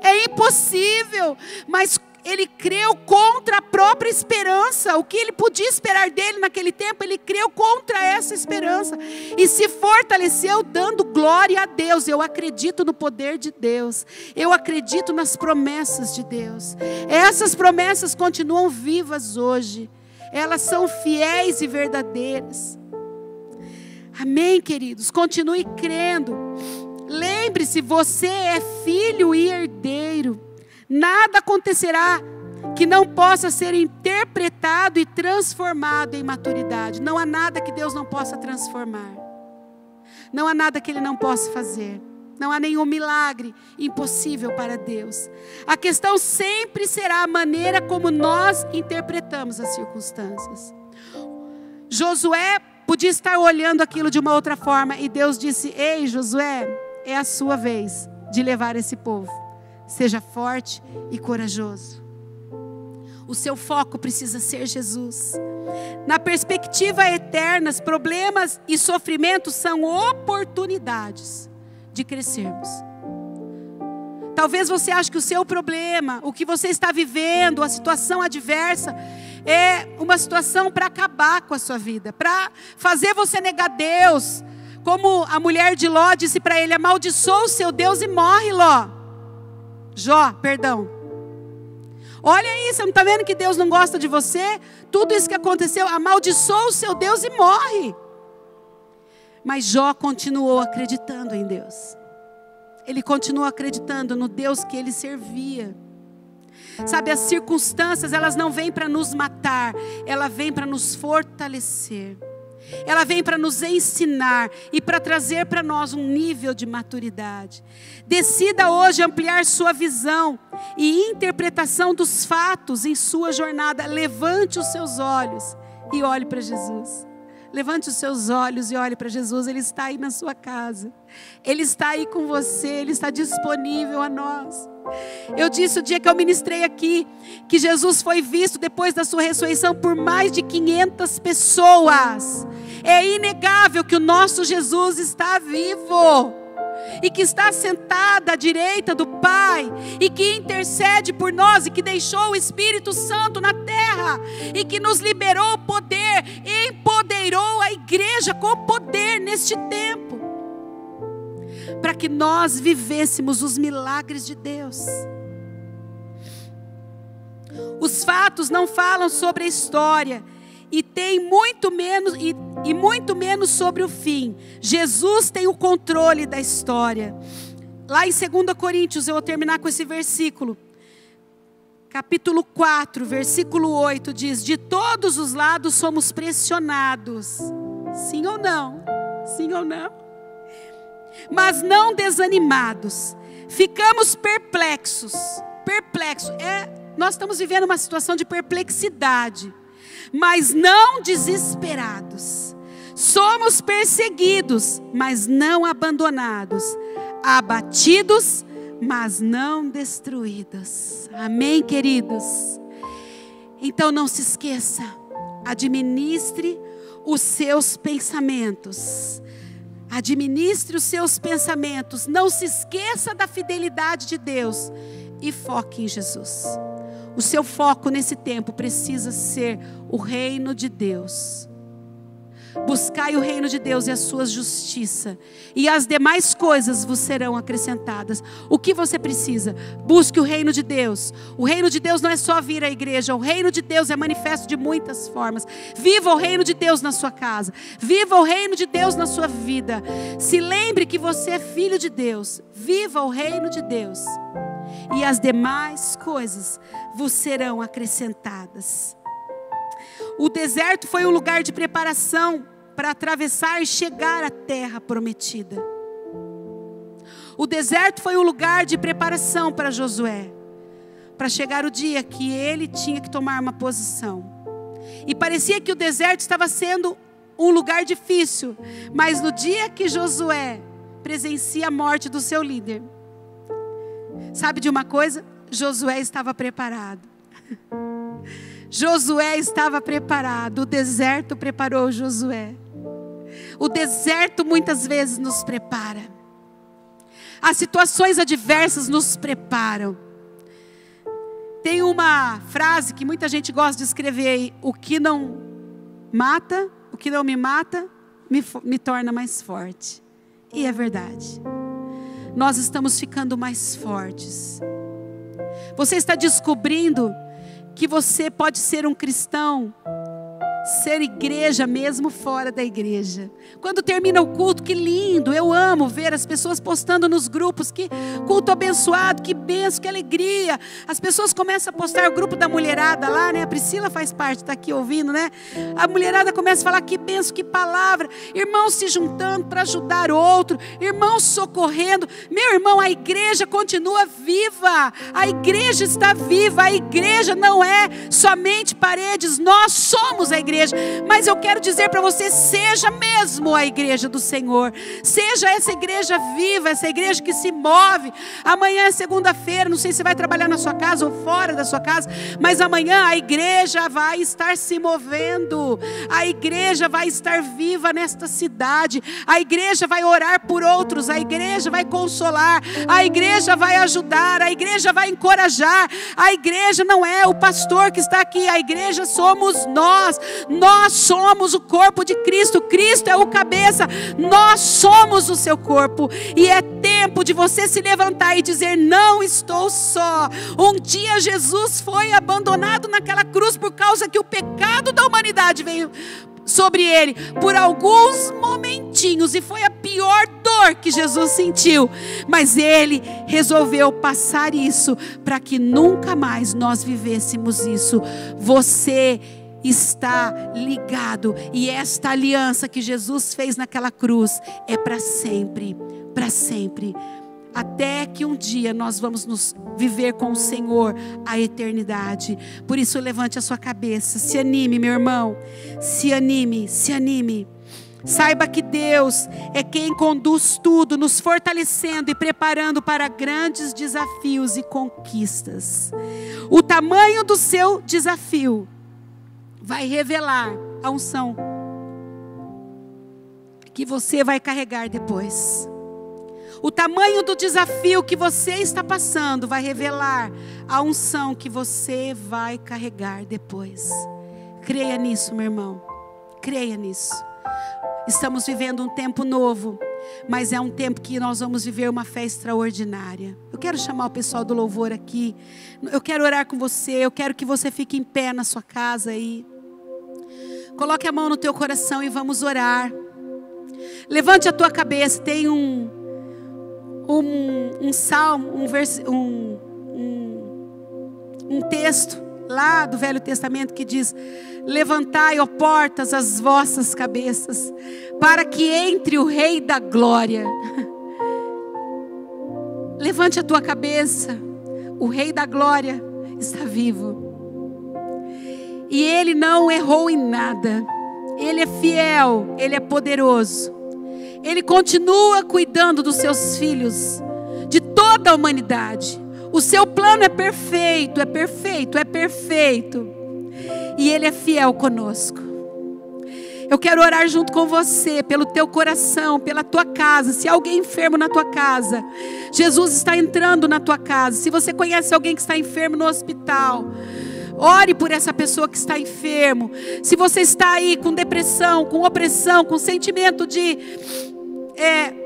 É impossível, mas ele creu contra a própria esperança. O que ele podia esperar dele naquele tempo, ele creu contra essa esperança. E se fortaleceu dando glória a Deus. Eu acredito no poder de Deus. Eu acredito nas promessas de Deus. Essas promessas continuam vivas hoje. Elas são fiéis e verdadeiras. Amém, queridos? Continue crendo. Lembre-se, você é filho e herdeiro. Nada acontecerá que não possa ser interpretado e transformado em maturidade. Não há nada que Deus não possa transformar. Não há nada que Ele não possa fazer. Não há nenhum milagre impossível para Deus. A questão sempre será a maneira como nós interpretamos as circunstâncias. Josué podia estar olhando aquilo de uma outra forma e Deus disse: Ei, Josué, é a sua vez de levar esse povo. Seja forte e corajoso. O seu foco precisa ser Jesus. Na perspectiva eterna, problemas e sofrimentos são oportunidades de crescermos. Talvez você ache que o seu problema, o que você está vivendo, a situação adversa, é uma situação para acabar com a sua vida, para fazer você negar Deus. Como a mulher de Ló disse para ele: amaldiçoa o seu Deus e morre, Ló. Jó, perdão. Olha aí, você não está vendo que Deus não gosta de você? Tudo isso que aconteceu, amaldiçoa o seu Deus e morre. Mas Jó continuou acreditando em Deus. Ele continuou acreditando no Deus que ele servia. Sabe, as circunstâncias, elas não vêm para nos matar, ela vem para nos fortalecer. Ela vem para nos ensinar e para trazer para nós um nível de maturidade. Decida hoje ampliar sua visão e interpretação dos fatos em sua jornada. Levante os seus olhos e olhe para Jesus. Levante os seus olhos e olhe para Jesus, Ele está aí na sua casa, Ele está aí com você, Ele está disponível a nós. Eu disse o dia que eu ministrei aqui, que Jesus foi visto depois da sua ressurreição por mais de 500 pessoas. É inegável que o nosso Jesus está vivo e que está sentado à direita do Pai, e que intercede por nós, e que deixou o Espírito Santo na terra, e que nos liberou o poder, empoderou a igreja com poder neste tempo, para que nós vivêssemos os milagres de Deus. Os fatos não falam sobre a história, e tem muito menos e, e muito menos sobre o fim. Jesus tem o controle da história. Lá em 2 Coríntios, eu vou terminar com esse versículo. Capítulo 4, versículo 8 diz: De todos os lados somos pressionados. Sim ou não? Sim ou não? Mas não desanimados. Ficamos perplexos. Perplexos. É, nós estamos vivendo uma situação de perplexidade mas não desesperados. Somos perseguidos, mas não abandonados. Abatidos, mas não destruídos. Amém, queridos? Então não se esqueça, administre os seus pensamentos. Administre os seus pensamentos. Não se esqueça da fidelidade de Deus e foque em Jesus. O seu foco nesse tempo precisa ser o reino de Deus. Buscai o reino de Deus e a sua justiça, e as demais coisas vos serão acrescentadas. O que você precisa? Busque o reino de Deus. O reino de Deus não é só vir à igreja, o reino de Deus é manifesto de muitas formas. Viva o reino de Deus na sua casa, viva o reino de Deus na sua vida. Se lembre que você é filho de Deus, viva o reino de Deus, e as demais coisas vos serão acrescentadas. O deserto foi um lugar de preparação para atravessar e chegar à terra prometida. O deserto foi um lugar de preparação para Josué, para chegar o dia que ele tinha que tomar uma posição. E parecia que o deserto estava sendo um lugar difícil, mas no dia que Josué presencia a morte do seu líder, sabe de uma coisa? Josué estava preparado. Josué estava preparado, o deserto preparou Josué. O deserto muitas vezes nos prepara. As situações adversas nos preparam. Tem uma frase que muita gente gosta de escrever aí: o que não mata, o que não me mata, me, me torna mais forte. E é verdade. Nós estamos ficando mais fortes. Você está descobrindo que você pode ser um cristão ser igreja mesmo fora da igreja. Quando termina o culto, que lindo, eu amo ver as pessoas postando nos grupos, que culto abençoado, que benção, que alegria. As pessoas começam a postar o grupo da mulherada lá, né? A Priscila faz parte, está aqui ouvindo, né? A mulherada começa a falar que benção, que palavra. Irmãos se juntando para ajudar outro, irmãos socorrendo. Meu irmão, a igreja continua viva. A igreja está viva. A igreja não é somente paredes, nós somos a igreja igreja, mas eu quero dizer para você: seja mesmo a igreja do Senhor, seja essa igreja viva, essa igreja que se move. Amanhã é segunda-feira, não sei se vai trabalhar na sua casa ou fora da sua casa, mas amanhã a igreja vai estar se movendo, a igreja vai estar viva nesta cidade, a igreja vai orar por outros, a igreja vai consolar, a igreja vai ajudar, a igreja vai encorajar, a igreja não é o pastor que está aqui, a igreja somos nós, nós somos o corpo de Cristo, Cristo é o cabeça, nós somos o seu corpo, e é tempo de você se levantar e dizer: Não estou só. Um dia Jesus foi abandonado naquela cruz por causa que o pecado da humanidade veio sobre ele por alguns momentinhos e foi a pior dor que Jesus sentiu, mas ele resolveu passar isso para que nunca mais nós vivêssemos isso. Você está ligado e esta aliança que Jesus fez naquela cruz é para sempre, para sempre. Até que um dia nós vamos nos viver com o Senhor a eternidade. Por isso levante a sua cabeça, se anime, meu irmão. Se anime, se anime. Saiba que Deus é quem conduz tudo, nos fortalecendo e preparando para grandes desafios e conquistas. O tamanho do seu desafio vai revelar a unção que você vai carregar depois. O tamanho do desafio que você está passando vai revelar a unção que você vai carregar depois. Creia nisso, meu irmão. Creia nisso. Estamos vivendo um tempo novo, mas é um tempo que nós vamos viver uma fé extraordinária. Eu quero chamar o pessoal do louvor aqui. Eu quero orar com você. Eu quero que você fique em pé na sua casa aí. Coloque a mão no teu coração e vamos orar. Levante a tua cabeça. Tem um um, um salmo, um, vers, um, um, um texto lá do Velho Testamento que diz: Levantai, ó portas, as vossas cabeças, para que entre o Rei da Glória. Levante a tua cabeça, o Rei da Glória está vivo. E ele não errou em nada. Ele é fiel, ele é poderoso. Ele continua cuidando dos seus filhos, de toda a humanidade. O seu plano é perfeito, é perfeito, é perfeito. E ele é fiel conosco. Eu quero orar junto com você, pelo teu coração, pela tua casa. Se alguém enfermo na tua casa, Jesus está entrando na tua casa. Se você conhece alguém que está enfermo no hospital, Ore por essa pessoa que está enfermo. Se você está aí com depressão, com opressão, com sentimento de é,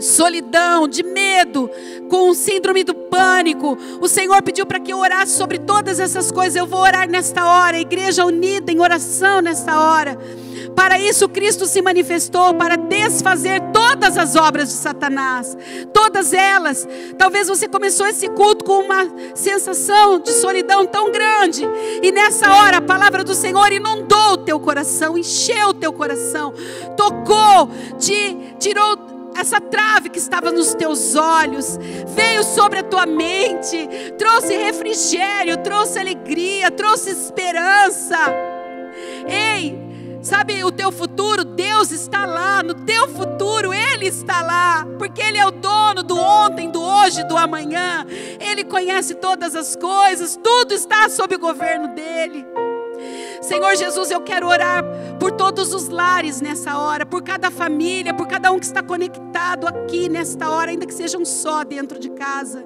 solidão, de medo, com síndrome do pânico, o Senhor pediu para que eu orasse sobre todas essas coisas. Eu vou orar nesta hora, igreja unida em oração nesta hora. Para isso Cristo se manifestou para desfazer todas as obras de Satanás, todas elas. Talvez você começou esse culto com uma sensação de solidão tão grande, e nessa hora a palavra do Senhor inundou o teu coração, encheu o teu coração, tocou, te tirou essa trave que estava nos teus olhos, veio sobre a tua mente, trouxe refrigério, trouxe alegria, trouxe esperança. Ei, Sabe, o teu futuro, Deus está lá, no teu futuro Ele está lá, porque Ele é o dono do ontem, do hoje, do amanhã. Ele conhece todas as coisas, tudo está sob o governo dEle. Senhor Jesus, eu quero orar por todos os lares nessa hora, por cada família, por cada um que está conectado aqui nesta hora, ainda que seja um só dentro de casa.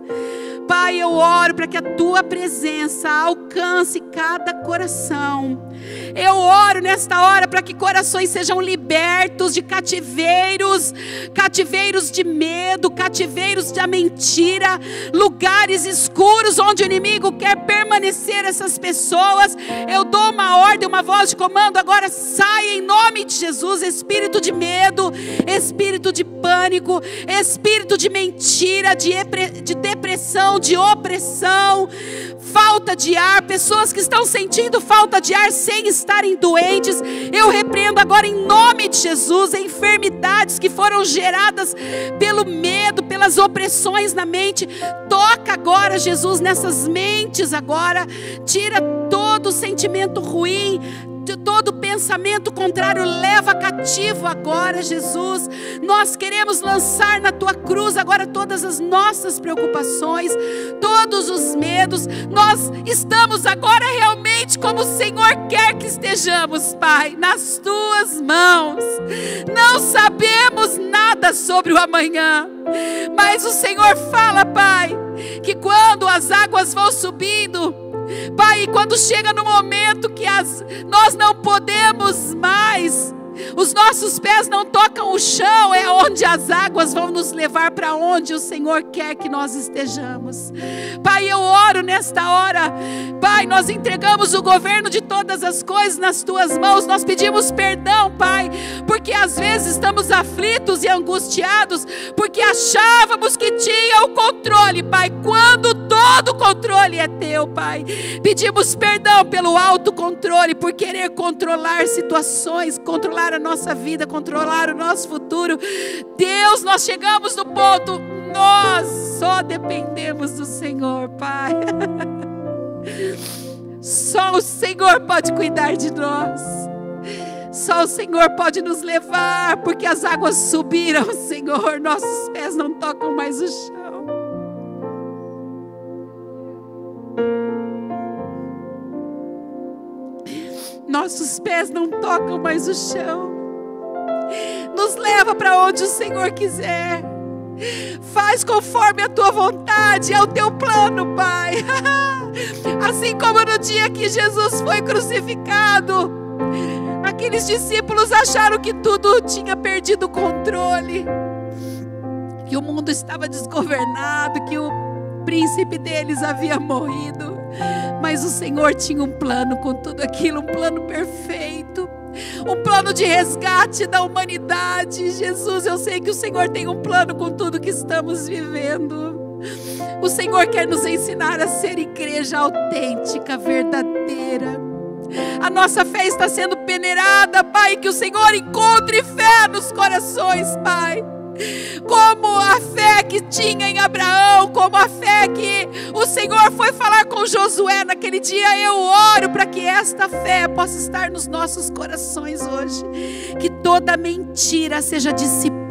Pai, eu oro para que a tua presença alcance cada coração. Eu oro nesta hora para que corações sejam libertos de cativeiros, cativeiros de medo, cativeiros da mentira, lugares escuros onde o inimigo quer permanecer essas pessoas. Eu dou uma ordem, uma voz de comando, agora sai em nome de Jesus, espírito de medo, espírito de pânico, espírito de mentira, de, de depressão, de opressão, falta de ar, pessoas que estão sentindo falta de ar sem estarem doentes. Eu repreendo agora em nome de Jesus enfermidades que foram geradas pelo medo, pelas opressões na mente. Toca agora, Jesus, nessas mentes agora. Tira todo sentimento ruim, todo pensamento contrário, leva cativo agora, Jesus. Nós queremos lançar na tua cruz agora todas as nossas preocupações, todos os medos. Nós estamos agora realmente como o Senhor quer que estejamos, Pai, nas tuas mãos. Não sabemos nada sobre o amanhã, mas o Senhor fala, Pai, que quando as águas vão subindo, Pai, quando chega no momento que as, nós não podemos mais os nossos pés não tocam o chão, é onde as águas vão nos levar para onde o Senhor quer que nós estejamos. Pai, eu oro nesta hora. Pai, nós entregamos o governo de todas as coisas nas tuas mãos. Nós pedimos perdão, Pai, porque às vezes estamos aflitos e angustiados, porque achávamos que tinha o controle, Pai, quando todo o controle é teu, Pai. Pedimos perdão pelo autocontrole, por querer controlar situações, controlar controlar a nossa vida, controlar o nosso futuro. Deus, nós chegamos no ponto, nós só dependemos do Senhor, Pai. Só o Senhor pode cuidar de nós. Só o Senhor pode nos levar, porque as águas subiram, Senhor, nossos pés não tocam mais o chão. Nossos pés não tocam mais o chão. Nos leva para onde o Senhor quiser. Faz conforme a tua vontade, é o teu plano, Pai. Assim como no dia que Jesus foi crucificado, aqueles discípulos acharam que tudo tinha perdido o controle, que o mundo estava desgovernado, que o príncipe deles havia morrido. Mas o Senhor tinha um plano com tudo aquilo, um plano perfeito. Um plano de resgate da humanidade. Jesus, eu sei que o Senhor tem um plano com tudo que estamos vivendo. O Senhor quer nos ensinar a ser igreja autêntica, verdadeira. A nossa fé está sendo peneirada, Pai. Que o Senhor encontre fé nos corações, Pai como a fé que tinha em Abraão, como a fé Senhor foi falar com Josué naquele dia. Eu oro para que esta fé possa estar nos nossos corações hoje, que toda mentira seja dissipada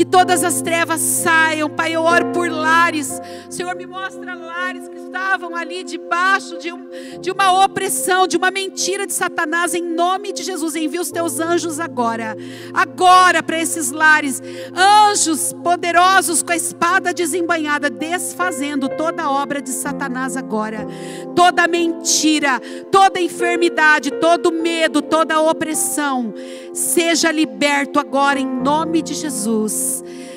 que todas as trevas saiam, Pai. Eu oro por lares, Senhor me mostra lares que estavam ali debaixo de, um, de uma opressão, de uma mentira de Satanás, em nome de Jesus. Envia os teus anjos agora, agora para esses lares, anjos poderosos com a espada desembanhada, desfazendo toda a obra de Satanás agora, toda mentira, toda enfermidade, todo medo, toda opressão, seja liberto agora em nome de Jesus.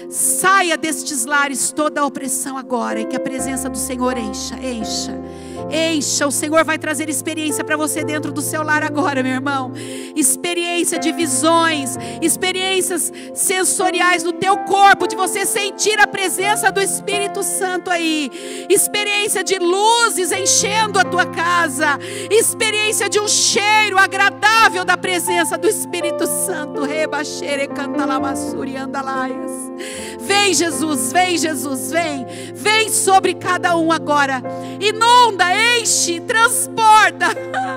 Saia destes lares toda a opressão agora e que a presença do Senhor encha, encha. Encha, o Senhor vai trazer experiência para você dentro do seu lar agora, meu irmão. Experiência de visões, experiências sensoriais no teu corpo, de você sentir a presença do Espírito Santo aí. Experiência de luzes enchendo a tua casa. Experiência de um cheiro agradável da presença do Espírito Santo. Rebaxere canta lamassuri andalaias. Vem Jesus, vem Jesus, vem. Vem sobre cada um agora. Inunda, enche, transborda.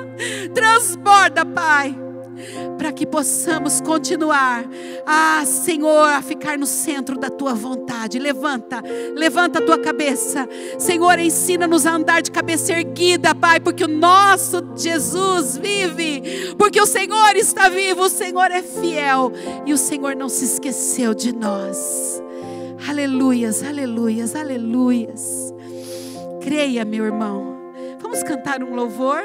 transborda, Pai para que possamos continuar, ah, Senhor, a ficar no centro da tua vontade. Levanta, levanta a tua cabeça, Senhor, ensina-nos a andar de cabeça erguida, Pai, porque o nosso Jesus vive, porque o Senhor está vivo, o Senhor é fiel e o Senhor não se esqueceu de nós. Aleluias, aleluias, aleluias. Creia, meu irmão. Vamos cantar um louvor?